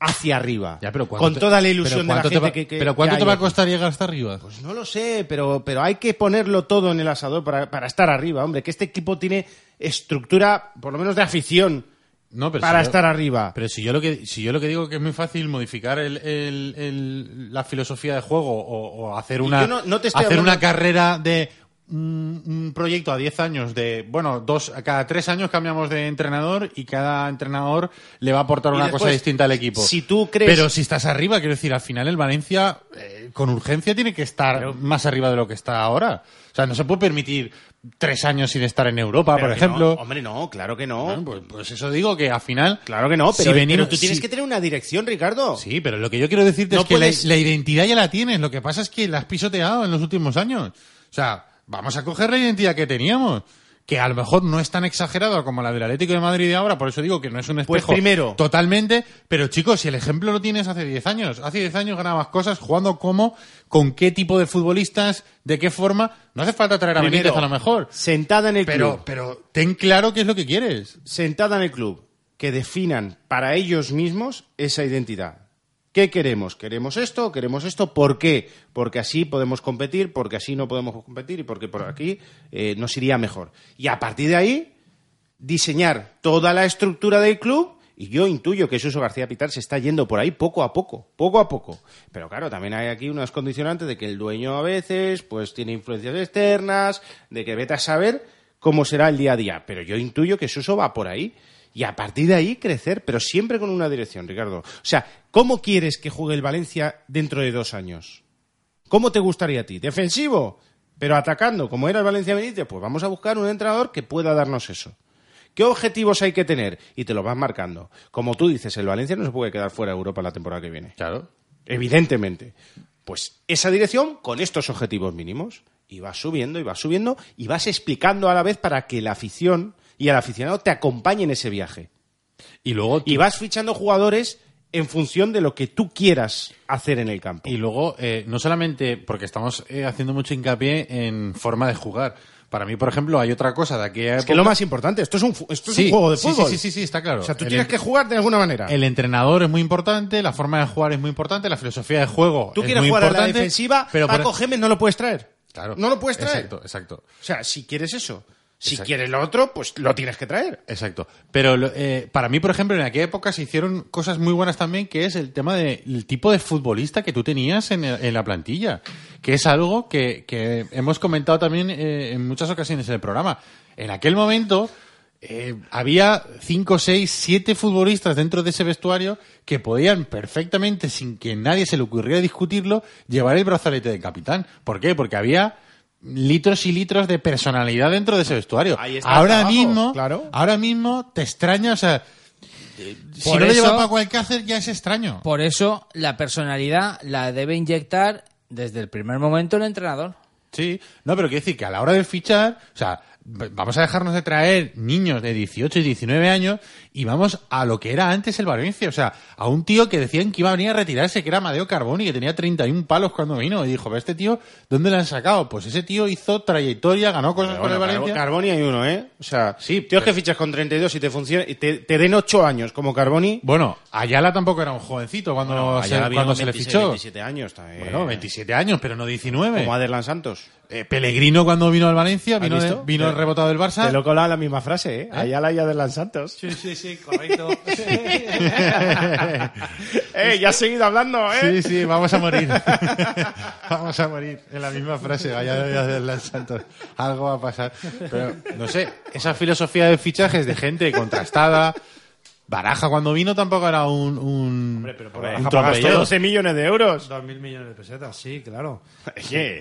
hacia arriba. Ya, pero ¿cuánto con te- toda la pero ilusión de la ¿cuánto te gente va- que, que- Pero ¿cuánto te va a costar llegar hasta arriba? Pues no lo sé, pero, pero hay que ponerlo todo en el asador para, para estar arriba, hombre. Que este equipo tiene estructura, por lo menos de afición, No, pero para si yo- estar arriba. Pero si yo lo que si yo lo que digo que es muy fácil modificar el, el- el- la filosofía de juego o, o hacer una yo no- no te estoy hacer hablando- una carrera de un, un proyecto a 10 años de bueno dos cada tres años cambiamos de entrenador y cada entrenador le va a aportar Y una después, cosa distinta al equipo. si tú crees- pero si estás arriba quiero decir al final el Valencia eh, con urgencia tiene que estar más arriba de lo que está ahora. O sea no se puede permitir tres años sin estar en Europa, Pero por ejemplo. no, hombre, no, claro que no. Bueno, pues, pues eso digo que al final. Claro que no, si pero, venimos- pero tú tienes que tener una dirección, Ricardo. Sí, pero lo que yo quiero decirte No es que la, la identidad ya la tienes. Lo que pasa es que la has pisoteado en los últimos años. O sea, vamos a coger la identidad que teníamos. Que a lo mejor no es tan exagerado como la del Atlético de Madrid de ahora, por eso digo que no es un Pues espejo primero. totalmente. Pero chicos, si el ejemplo lo tienes hace 10 años, hace 10 años ganabas cosas jugando como, con qué tipo de futbolistas, de qué forma. No hace falta traer a Primero, Benítez a lo mejor. Sentada en el Pero, club. pero ten claro qué es lo que quieres. sentada en el club, que definan para ellos mismos esa identidad. ¿Qué queremos? ¿Queremos esto? ¿Queremos esto? ¿Por qué? Porque así podemos competir, porque así no podemos competir y porque por aquí eh, nos iría mejor. Y a partir de ahí, diseñar toda la estructura del club. Y yo intuyo que Suso García Pitar se está yendo por ahí poco a poco, poco a poco. Pero claro, también hay aquí unas condicionantes de que el dueño a veces pues tiene influencias externas, de que vete a saber cómo será el día a día, pero yo intuyo que Suso va por ahí. Y a partir de ahí crecer, pero siempre con una dirección, Ricardo. O sea, ¿cómo quieres que juegue el Valencia dentro de dos años? ¿Cómo te gustaría a ti? ¿Defensivo? Pero atacando, como era el Valencia Benítez, pues vamos a buscar un entrenador que pueda darnos eso. ¿Qué objetivos hay que tener? Y te lo vas marcando. Como tú dices, el Valencia no se puede quedar fuera de Europa la temporada que viene. Claro. Evidentemente. Pues esa dirección con estos objetivos mínimos. Y vas subiendo y vas subiendo y vas explicando a la vez para que la afición y el aficionado te acompañe en ese viaje. Y luego Y vas fichando jugadores en función de lo que tú quieras hacer en el campo. Y luego, eh, no solamente porque estamos eh, haciendo mucho hincapié en forma de jugar. Para mí, por ejemplo, hay otra cosa de aquella Es que lo más importante, esto es un, esto es Sí, un juego de sí, fútbol. Sí, sí, sí, está claro. O sea, tú El tienes en- que jugar de alguna manera. El entrenador es muy importante, la forma de jugar es muy importante, la filosofía de juego Tú es quieres muy jugar a la defensiva, pero por- Paco Gémez no lo puedes traer. Claro. No lo puedes traer. Exacto, exacto. O sea, si quieres eso. Si Exacto. quieres lo otro, pues lo tienes que traer. Exacto. Pero eh, para mí, por ejemplo, en aquella época se hicieron cosas muy buenas también, que es el tema del tipo de futbolista que tú tenías en, el- en la plantilla, que es algo que, que hemos comentado también eh, en muchas ocasiones en el programa. En aquel momento eh, había cinco, seis, siete futbolistas dentro de ese vestuario que podían perfectamente, sin que nadie se le ocurriera discutirlo, llevar el brazalete de capitán. ¿Por qué? Porque había litros y litros de personalidad dentro de ese vestuario. Ahí está el Ahora trabajo, mismo, claro. ahora mismo te extraña, o sea, si Por no lo eso- lleva Paco Alcácer ya es extraño. Por eso la personalidad la debe inyectar desde el primer momento el entrenador. Sí, no, pero quiero decir que a la hora de fichar, o sea, vamos a dejarnos de traer niños de 18 y 19 años y vamos a lo que era antes el Valencia, o sea, a un tío que decían que iba a venir a retirarse, que era Amadeo Carboni, que tenía 31 palos cuando vino, y dijo, "Pero este tío, ¿dónde le han sacado? Pues ese tío hizo trayectoria, ganó cosas con el Valencia. Carboni hay uno, ¿eh? O sea, sí, tíos que fichas con 32 y te funciona y te, te den 8 años como Carboni. Bueno, Ayala tampoco era un jovencito cuando, Bueno, se, cuando se le 26, fichó. 27 años también. Bueno, 27 años, pero no 19. Como Aderlan Santos. Eh, Pellegrino cuando vino al Valencia, ¿Has vino, de- vino Te- el rebotado del Barça. Te lo he colado la misma frase, ¿eh? Ayala y Aderlan Santos. Sí, sí, sí, correcto. ¡Eh, ya has seguido hablando, eh! Sí, sí, vamos a morir. vamos a morir en la misma frase. Vaya de los santos. Algo va a pasar. Pero, no sé, esa filosofía de fichajes de gente contrastada. Baraja cuando vino tampoco era un. un Hombre, pero por Baraja trompellón. Pagaste 12 millones de euros. Dos mil millones de pesetas, sí, claro. Sí,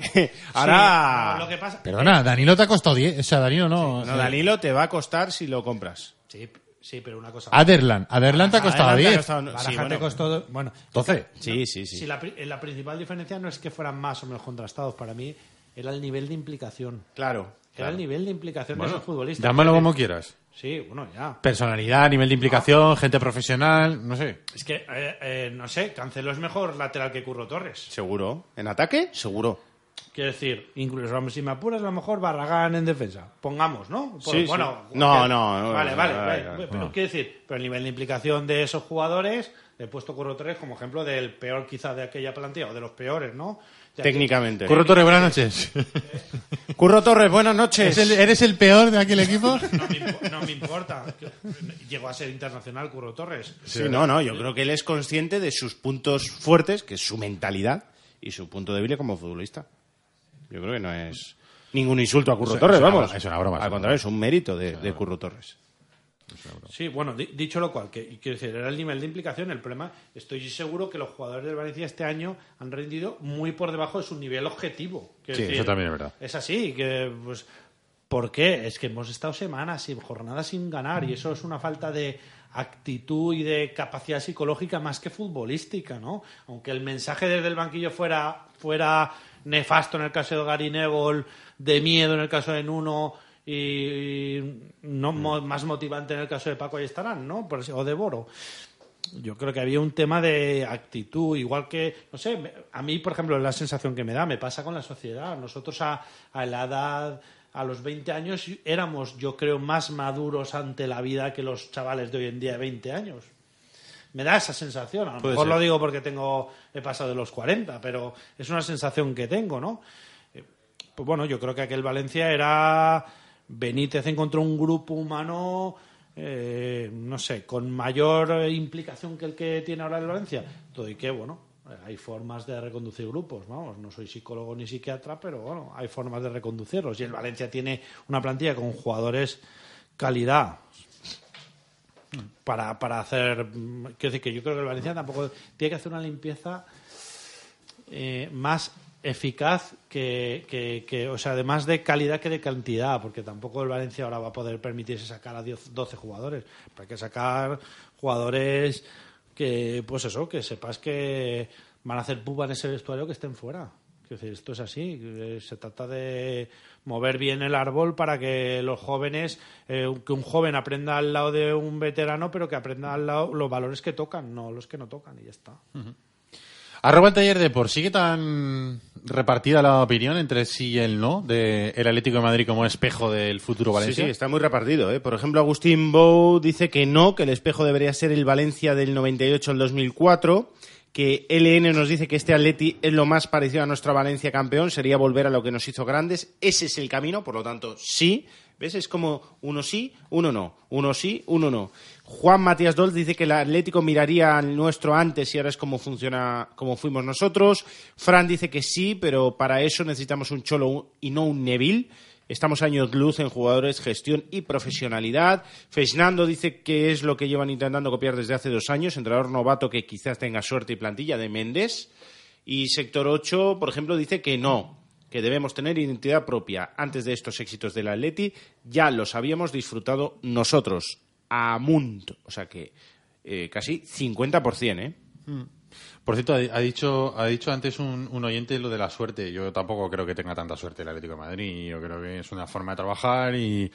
ahora... no, lo que pasa... Perdona, Danilo te ha costado 10. O sea, Danilo no. No, eh, Danilo te va a costar si lo compras. Sí, sí, pero una cosa... Aderlan. Aderlan te ha costado Aderlan te ha 10. costado- Baraja sí, te bueno. costó... Bueno, 12. Sí, sí, sí. Si la, pri- la principal diferencia no es que fueran más o menos contrastados, para mí era el nivel de implicación. Claro. Era el nivel de implicación de esos futbolistas. Llámalo como quieras. Sí, bueno, ya. Personalidad, nivel de implicación, gente profesional, no sé. Es que, eh, eh, no sé, Cancelo es mejor lateral que Curro Torres. Seguro. ¿En ataque? Seguro. Quiero decir, incluso vamos, si me apuras, a lo mejor Barragán en defensa. Pongamos, ¿no? Por- Sí, sí. bueno, No, no, no, Vale, vale, vale. Pero no. quiero decir, pero el nivel de implicación de esos jugadores, he puesto Curro Torres como ejemplo del peor quizá de aquella plantilla, o de los peores, ¿no? Ya que- Técnicamente. Curro Torres, buenas noches. Curro Torres, buenas noches. ¿Es el- ¿Eres el peor de aquel equipo? No me, no me importa. Llegó a ser internacional Curro Torres. Sí, no, no, yo creo que él es consciente de sus puntos fuertes, que es su mentalidad, y su punto débil como futbolista. Yo creo que no es ningún insulto a Curro Es- Torres, vamos. es una broma, Al contrario, es un mérito de, de Curro Torres. Sí, bueno, di- dicho lo cual, que quiero decir, era el nivel de implicación. El problema, estoy seguro que los jugadores del Valencia este año han rendido muy por debajo de su nivel objetivo. Quiero Sí, eso también es verdad. Es así, que pues, ¿por qué? Es que hemos estado semanas y jornadas sin ganar y eso es una falta de actitud y de capacidad psicológica más que futbolística, ¿no? Aunque el mensaje desde el banquillo fuera fuera nefasto en el caso de Gary Neville, de miedo en el caso de Nuno y no mo- más motivante en el caso de Paco y estarán, ¿no? O de Boro. Yo creo que había un tema de actitud, igual que, no sé, a mí, por ejemplo, la sensación que me da, me pasa con la sociedad. Nosotros a, a la edad, a los 20 años, éramos, yo creo, más maduros ante la vida que los chavales de hoy en día de 20 años. Me da esa sensación. A lo Puede mejor ser. lo digo porque tengo, he pasado de los 40, pero es una sensación que tengo, ¿no? Eh, Pues bueno, yo creo que aquel Valencia era. Benítez encontró un grupo humano, eh, no sé, con mayor eh, implicación que el que tiene ahora el Valencia. Todo y que, bueno, Eh, Hay formas de reconducir grupos, vamos, no soy psicólogo ni psiquiatra, pero bueno, hay formas de reconducirlos. Y el Valencia tiene una plantilla con jugadores calidad para, para hacer. mm, Quiero decir que yo creo que el Valencia tampoco tiene que hacer una limpieza eh, más eficaz que, que, o sea, además de calidad que de cantidad, porque tampoco el Valencia ahora va a poder permitirse sacar a 10, 12 jugadores. Hay que sacar jugadores que, pues eso, que sepas que van a hacer pupa en ese vestuario que estén fuera. Esto es así. eh, Se trata de mover bien el árbol para que los jóvenes, eh, que un joven aprenda al lado de un veterano, pero que aprenda al lado los valores que tocan, no los que no tocan, y ya está. Arroba el taller de por sigue tan repartida la opinión entre sí y el no de el Atlético de Madrid como espejo del futuro Sí, Valencia. sí, está muy repartido. ¿eh? Por ejemplo, Agustín Bou dice que no, que el espejo debería ser el Valencia del 98 al 2004, que LN nos dice que este Atleti es lo más parecido a nuestra Valencia campeón, sería volver a lo que nos hizo grandes. Ese es el camino, por lo tanto, sí. ¿Ves? Es como uno sí, uno no. Uno sí, uno no. Juan Matías Dolz dice que el Atlético miraría al nuestro antes y ahora es como funciona, como fuimos nosotros. Fran dice que sí, pero para eso necesitamos un Cholo y no un Neville. Estamos años luz en jugadores, gestión y profesionalidad. Fernando dice que es lo que llevan intentando copiar desde hace dos años. Entrenador novato que quizás tenga suerte y plantilla de Méndez. Y sector 8, por ejemplo, dice que no, que debemos tener identidad propia. Antes de estos éxitos del Atleti, ya los habíamos disfrutado nosotros, a. O sea que eh, casi 50%, ¿eh? Mm. Por cierto, ha dicho, ha dicho antes un, oyente lo de la suerte. Yo tampoco creo que tenga tanta suerte el Atlético de Madrid. Yo creo que es una forma de trabajar y,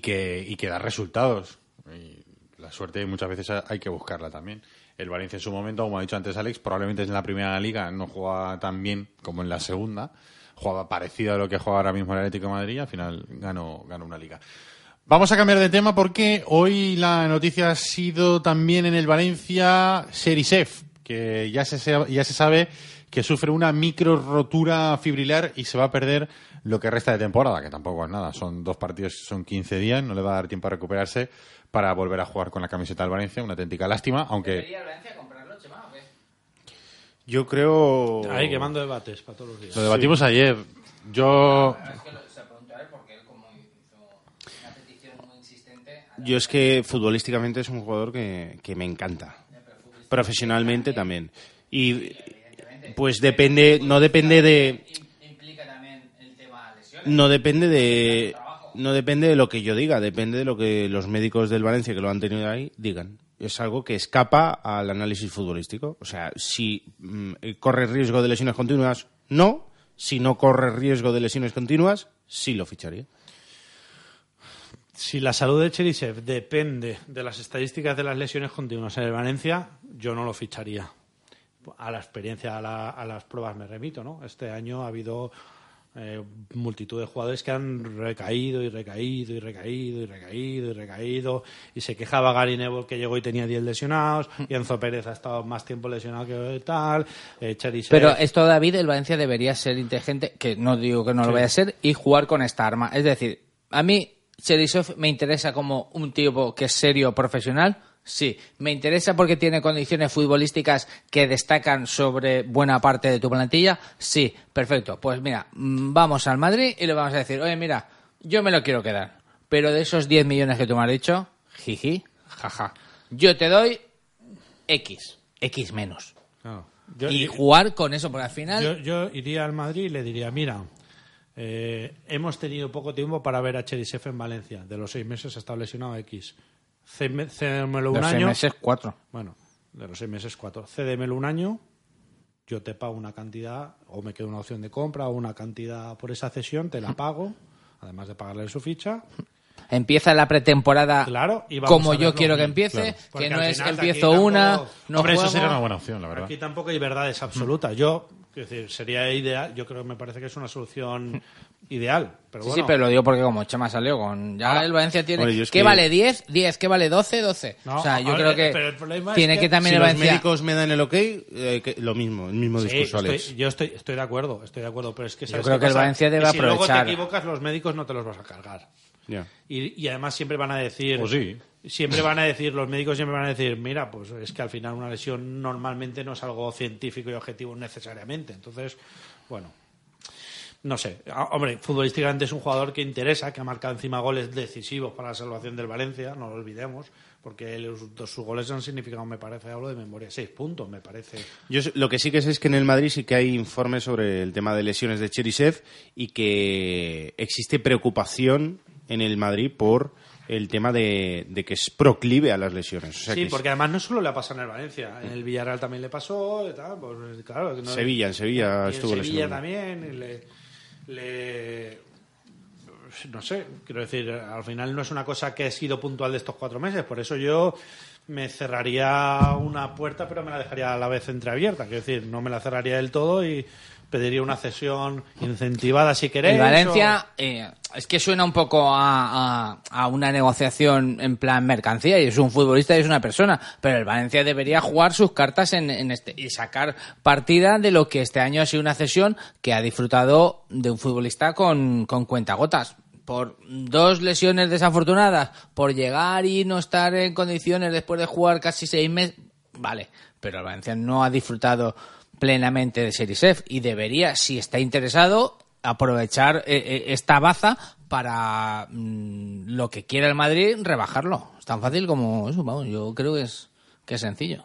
que, da resultados. Y la suerte muchas veces ha- hay que buscarla también. El Valencia en su momento, como ha dicho antes Alex, probablemente en la primera liga no juega tan bien como en la segunda. Jugaba parecido a lo que juega ahora mismo el Atlético de Madrid y al final ganó, ganó una liga. Vamos a cambiar de tema porque hoy la noticia ha sido también en el Valencia Serisev, que ya se, ya se sabe que sufre una micro rotura fibrilar y se va a perder lo que resta de temporada, que tampoco es nada. Son dos partidos, son 15 días, no le va a dar tiempo a recuperarse para volver a jugar con la camiseta del Valencia. Una auténtica lástima, aunque Yo creo... Ahí quemando debates para todos los días. lo debatimos ayer. Yo Yo es que futbolísticamente es un jugador que, que me encanta. Profesionalmente también. Y pues depende, no depende de... No depende de... No depende de lo que yo diga, depende de lo que los médicos del Valencia que lo han tenido ahí digan. Es algo que escapa al análisis futbolístico. O sea, si mm, corre riesgo de lesiones continuas, no. Si no corre riesgo de lesiones continuas, sí lo ficharía. Si la salud de Cherisev depende de las estadísticas de las lesiones continuas en el Valencia, yo no lo ficharía. A la experiencia, a, la- a las pruebas me remito, ¿no? Este año ha habido eh, multitud de jugadores que han recaído y recaído y recaído y recaído y recaído. Y se quejaba Gary Neville que llegó y tenía 10 lesionados. Y Enzo Pérez ha estado más tiempo lesionado que tal. Eh, Pero esto, David, el Valencia debería ser inteligente, que no digo que no lo vaya a ser, y jugar con esta arma. Es decir, a mí Cherisov me interesa como un tipo que es serio, profesional. Sí, me interesa porque tiene condiciones futbolísticas que destacan sobre buena parte de tu plantilla. Sí, perfecto. Pues mira, mm, vamos al Madrid y le vamos a decir, oye, mira, yo me lo quiero quedar. Pero de esos 10 millones que tú me has dicho, jiji, jaja, yo te doy X, X menos. Yo- y jugar con eso, porque al final... Yo, yo iría al Madrid y le diría, mira, eh, hemos tenido poco tiempo para ver a Cherisev en Valencia. De los seis meses ha estado lesionado X. Cédemelo un De los seis año. meses, cuatro. Bueno, de los seis meses, cuatro. Cédemelo un año, yo te pago una cantidad, o me quedo una opción de compra, o una cantidad por esa cesión, te la pago, además de pagarle su ficha. Empieza la pretemporada Claro, y como a yo quiero que empiece, Claro. Que no es final empiezo una, tampoco- no Hombre, eso sería una buena opción, la verdad. Aquí tampoco hay verdades absolutas. Yo, quiero decir, sería ideal, yo creo que me parece que es una solución ideal. Pero Sí, bueno, sí, pero lo digo porque como Chema salió con... Ya Ahora- el Valencia tiene... Es ¿Qué que- vale 10? 10. ¿Qué vale 12? 12. No, o sea, yo creo que es tiene que que, también si el los Valencia... médicos me dan el ok, eh, que- lo mismo, el mismo Sí, discurso, estoy- Alex. yo estoy, estoy de acuerdo, estoy de acuerdo, pero es que Yo ¿sabes creo que el? Valencia debe si luego aprovechar. te equivocas, los médicos no te los vas a cargar. Y, y además siempre van a decir Pues sí. Siempre van a decir, los médicos siempre van a decir, mira, pues es que al final una lesión normalmente no es algo científico y objetivo necesariamente. Entonces, bueno, no sé. Ah, Hombre, futbolísticamente es un jugador que interesa, que ha marcado encima goles decisivos para la salvación del Valencia, no lo olvidemos, porque él- sus, goles han significado, me parece, hablo de memoria, seis puntos, me parece. Lo que sí que sé es que en el Madrid sí que hay informes sobre el tema de lesiones de Cherisev y que existe preocupación en el Madrid por el tema de, de que es proclive a las lesiones. O sea sí, que porque además no solo le ha pasado en el Valencia, en el Villarreal también le pasó, y tal, pues, claro. que no- Sevilla, en Sevilla y estuvo en Sevilla lesionado. también, y le, le- no sé, quiero decir, al final no es una cosa que ha sido puntual de estos cuatro meses, por eso yo me cerraría una puerta, pero me la dejaría a la vez entreabierta, quiero decir, no me la cerraría del todo y pediría una cesión incentivada si queréis. El Valencia o- eh, es que suena un poco a, a- a una negociación en plan mercancía y es un futbolista y es una persona, pero el Valencia debería jugar sus cartas en, en este y sacar partida de lo que este año ha sido una cesión que ha disfrutado de un futbolista con, con cuentagotas. Por dos lesiones desafortunadas, por llegar y no estar en condiciones después de jugar casi seis meses, vale, pero el Valencia no ha disfrutado plenamente de Serisev y debería, si está interesado, aprovechar eh, eh, esta baza para mm, lo que quiera el Madrid, rebajarlo. Es tan fácil como eso, vamos, yo creo que es, que es sencillo.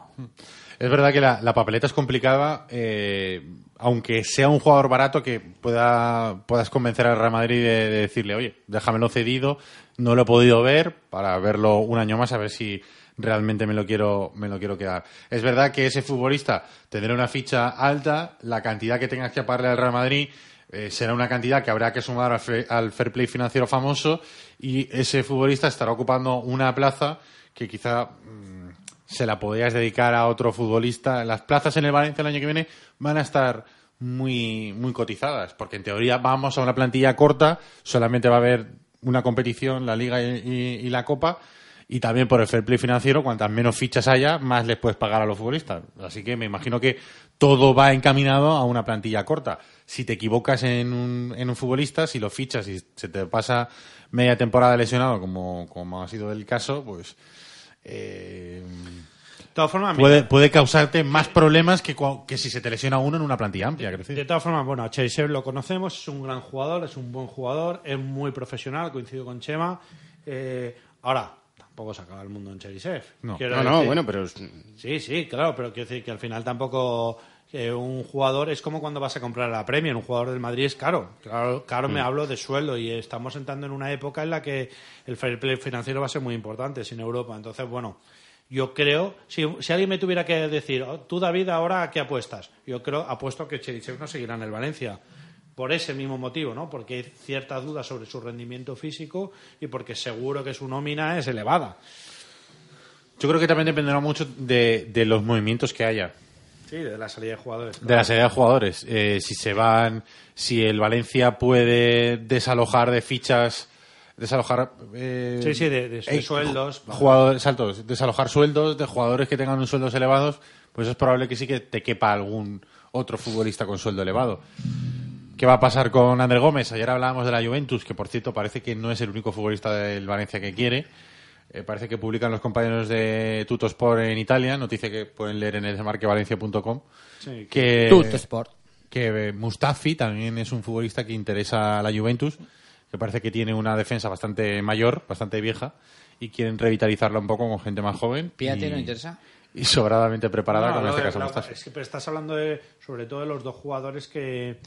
Es verdad que la, papeleta es complicada, eh, aunque sea un jugador barato que pueda puedas convencer al Real Madrid de, de decirle, oye, déjamelo cedido, no lo he podido ver para verlo un año más a ver si realmente me lo quiero me lo quiero quedar. Es verdad que ese futbolista tendrá una ficha alta, la cantidad que tengas que pagarle al Real Madrid eh, será una cantidad que habrá que sumar al, al fair play financiero famoso y ese futbolista estará ocupando una plaza que quizá mm, se la podrías dedicar a otro futbolista. Las plazas en el Valencia el año que viene van a estar muy, muy cotizadas, porque en teoría vamos a una plantilla corta, solamente va a haber una competición, la Liga y la Copa, y también por el fair play financiero, cuantas menos fichas haya, más les puedes pagar a los futbolistas. Así que me imagino que todo va encaminado a una plantilla corta. Si te equivocas en un, en un futbolista, si lo fichas y se te pasa media temporada lesionado, como, como ha sido el caso, pues eh, De todas formas, puede, mira, puede causarte más problemas que, que si se te lesiona uno en una plantilla amplia. decir. De todas formas, bueno, a lo conocemos, es un gran jugador, es un buen jugador, es muy profesional, coincido con Chema. Eh, ahora, tampoco se acaba el mundo en Cherisev. No. Quiero No, bueno, pero Sí, sí, claro, pero quiero decir que al final tampoco eh, un jugador es como cuando vas a comprar a la Premier, un jugador del Madrid es caro. Claro, caro me Mm. hablo de sueldo y estamos entrando en una época en la que el fair play financiero va a ser muy importante sin Europa. Entonces, bueno, yo creo, si, si alguien me tuviera que decir, "Oh, tú David, ahora a qué apuestas, yo creo, apuesto que Cherisev no seguirá en el Valencia. Por ese mismo motivo, ¿no? Porque hay cierta duda sobre su rendimiento físico y porque seguro que su nómina es elevada. Yo creo que también dependerá mucho de, de los movimientos que haya. Sí, de la salida de jugadores. De la salida de jugadores. Eh, si se van, si el Valencia puede desalojar de fichas, desalojar. eh, Sí, sí, de- de sueldos. Jugadores, saltos, desalojar sueldos de jugadores que tengan unos sueldos elevados, pues es probable que sí que te quepa algún otro futbolista con sueldo elevado. ¿Qué va a pasar con André Gómez? Ayer hablábamos de la Juventus, que por cierto parece que no es el único futbolista del Valencia que quiere. Eh, parece que publican los compañeros de Tutosport en Italia, noticia que pueden leer en el desmarquevalencia.com. Sí, que, Tuttosport. que eh, Mustafi también es un futbolista que interesa a la Juventus, que parece que tiene una defensa bastante mayor, bastante vieja, y quieren revitalizarla un poco con gente más joven. Píate, y, ¿no interesa? Y sobradamente preparada, No, como en lo este caso Mustafi. Es que pero estás hablando de, sobre todo de los dos jugadores que.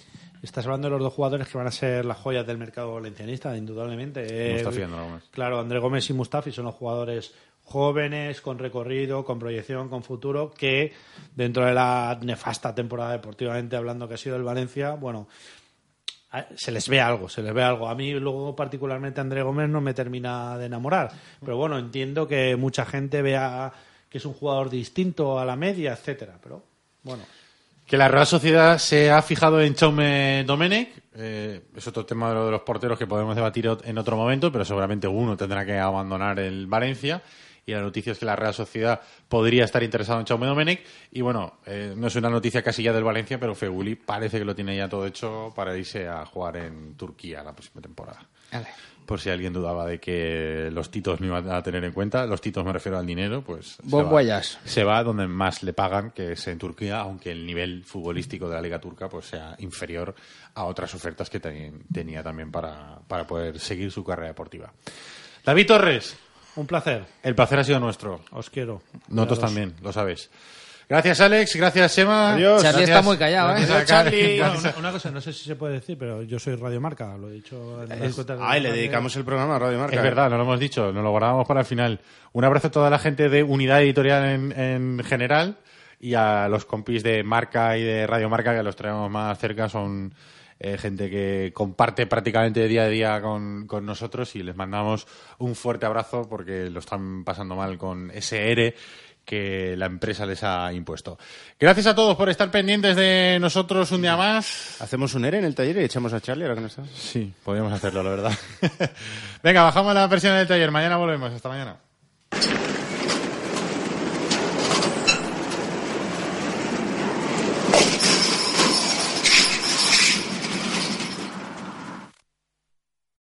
Estás hablando de los dos jugadores que van a ser las joyas del mercado valencianista, indudablemente. Mustafi y André Gómez. Claro, André Gómez y Mustafi son los jugadores jóvenes, con recorrido, con proyección, con futuro, que dentro de la nefasta temporada deportivamente hablando que ha sido el Valencia, bueno, se les ve algo, se les ve algo. A mí luego particularmente André Gómez no me termina de enamorar, pero bueno, entiendo que mucha gente vea que es un jugador distinto a la media, etcétera, pero bueno. Que la Real Sociedad se ha fijado en Chaume Domenech. eh, es otro tema de lo de los porteros que podemos debatir en otro momento, pero seguramente uno tendrá que abandonar el Valencia. y la noticia es que la Real Sociedad podría estar interesado en Chaume Domenech y bueno, eh, no es una noticia casi ya del Valencia, pero Feguli parece que lo tiene ya todo hecho para irse a jugar en Turquía la próxima temporada. Por si alguien dudaba de que los titos no iban a tener en cuenta, los titos me refiero al dinero, pues se va, se va donde más le pagan, que es en Turquía, aunque el nivel futbolístico de la Liga Turca pues sea inferior a otras ofertas que ten- tenía también para, para poder seguir su carrera deportiva. David Torres, Un placer. el placer ha sido nuestro. Os quiero. Nosotros también, lo sabes. Gracias, Alex. Gracias, Sema. Adiós. Charlie Gracias- está muy callado, ¿eh? gracias Charlie. Una, una cosa, no sé si se puede decir, pero yo soy Radio Marca, lo he dicho en las Es- cuentas de Ay, le dedicamos el programa a Radio Marca. Es verdad, no lo hemos dicho, nos lo guardábamos para el final. Un abrazo a toda la gente de Unidad Editorial en, en general y a los compis de Marca y de Radio Marca que los traemos más cerca. Son eh, gente que comparte prácticamente día a día con, con nosotros y les mandamos un fuerte abrazo porque lo están pasando mal con ese ERE que la empresa les ha impuesto. Gracias a todos por estar pendientes de nosotros un día más. Hacemos un ERE en el taller y echamos a Charlie ahora que no está. Sí, podríamos hacerlo, la verdad. Venga, bajamos la versión del taller. Mañana volvemos. Hasta mañana.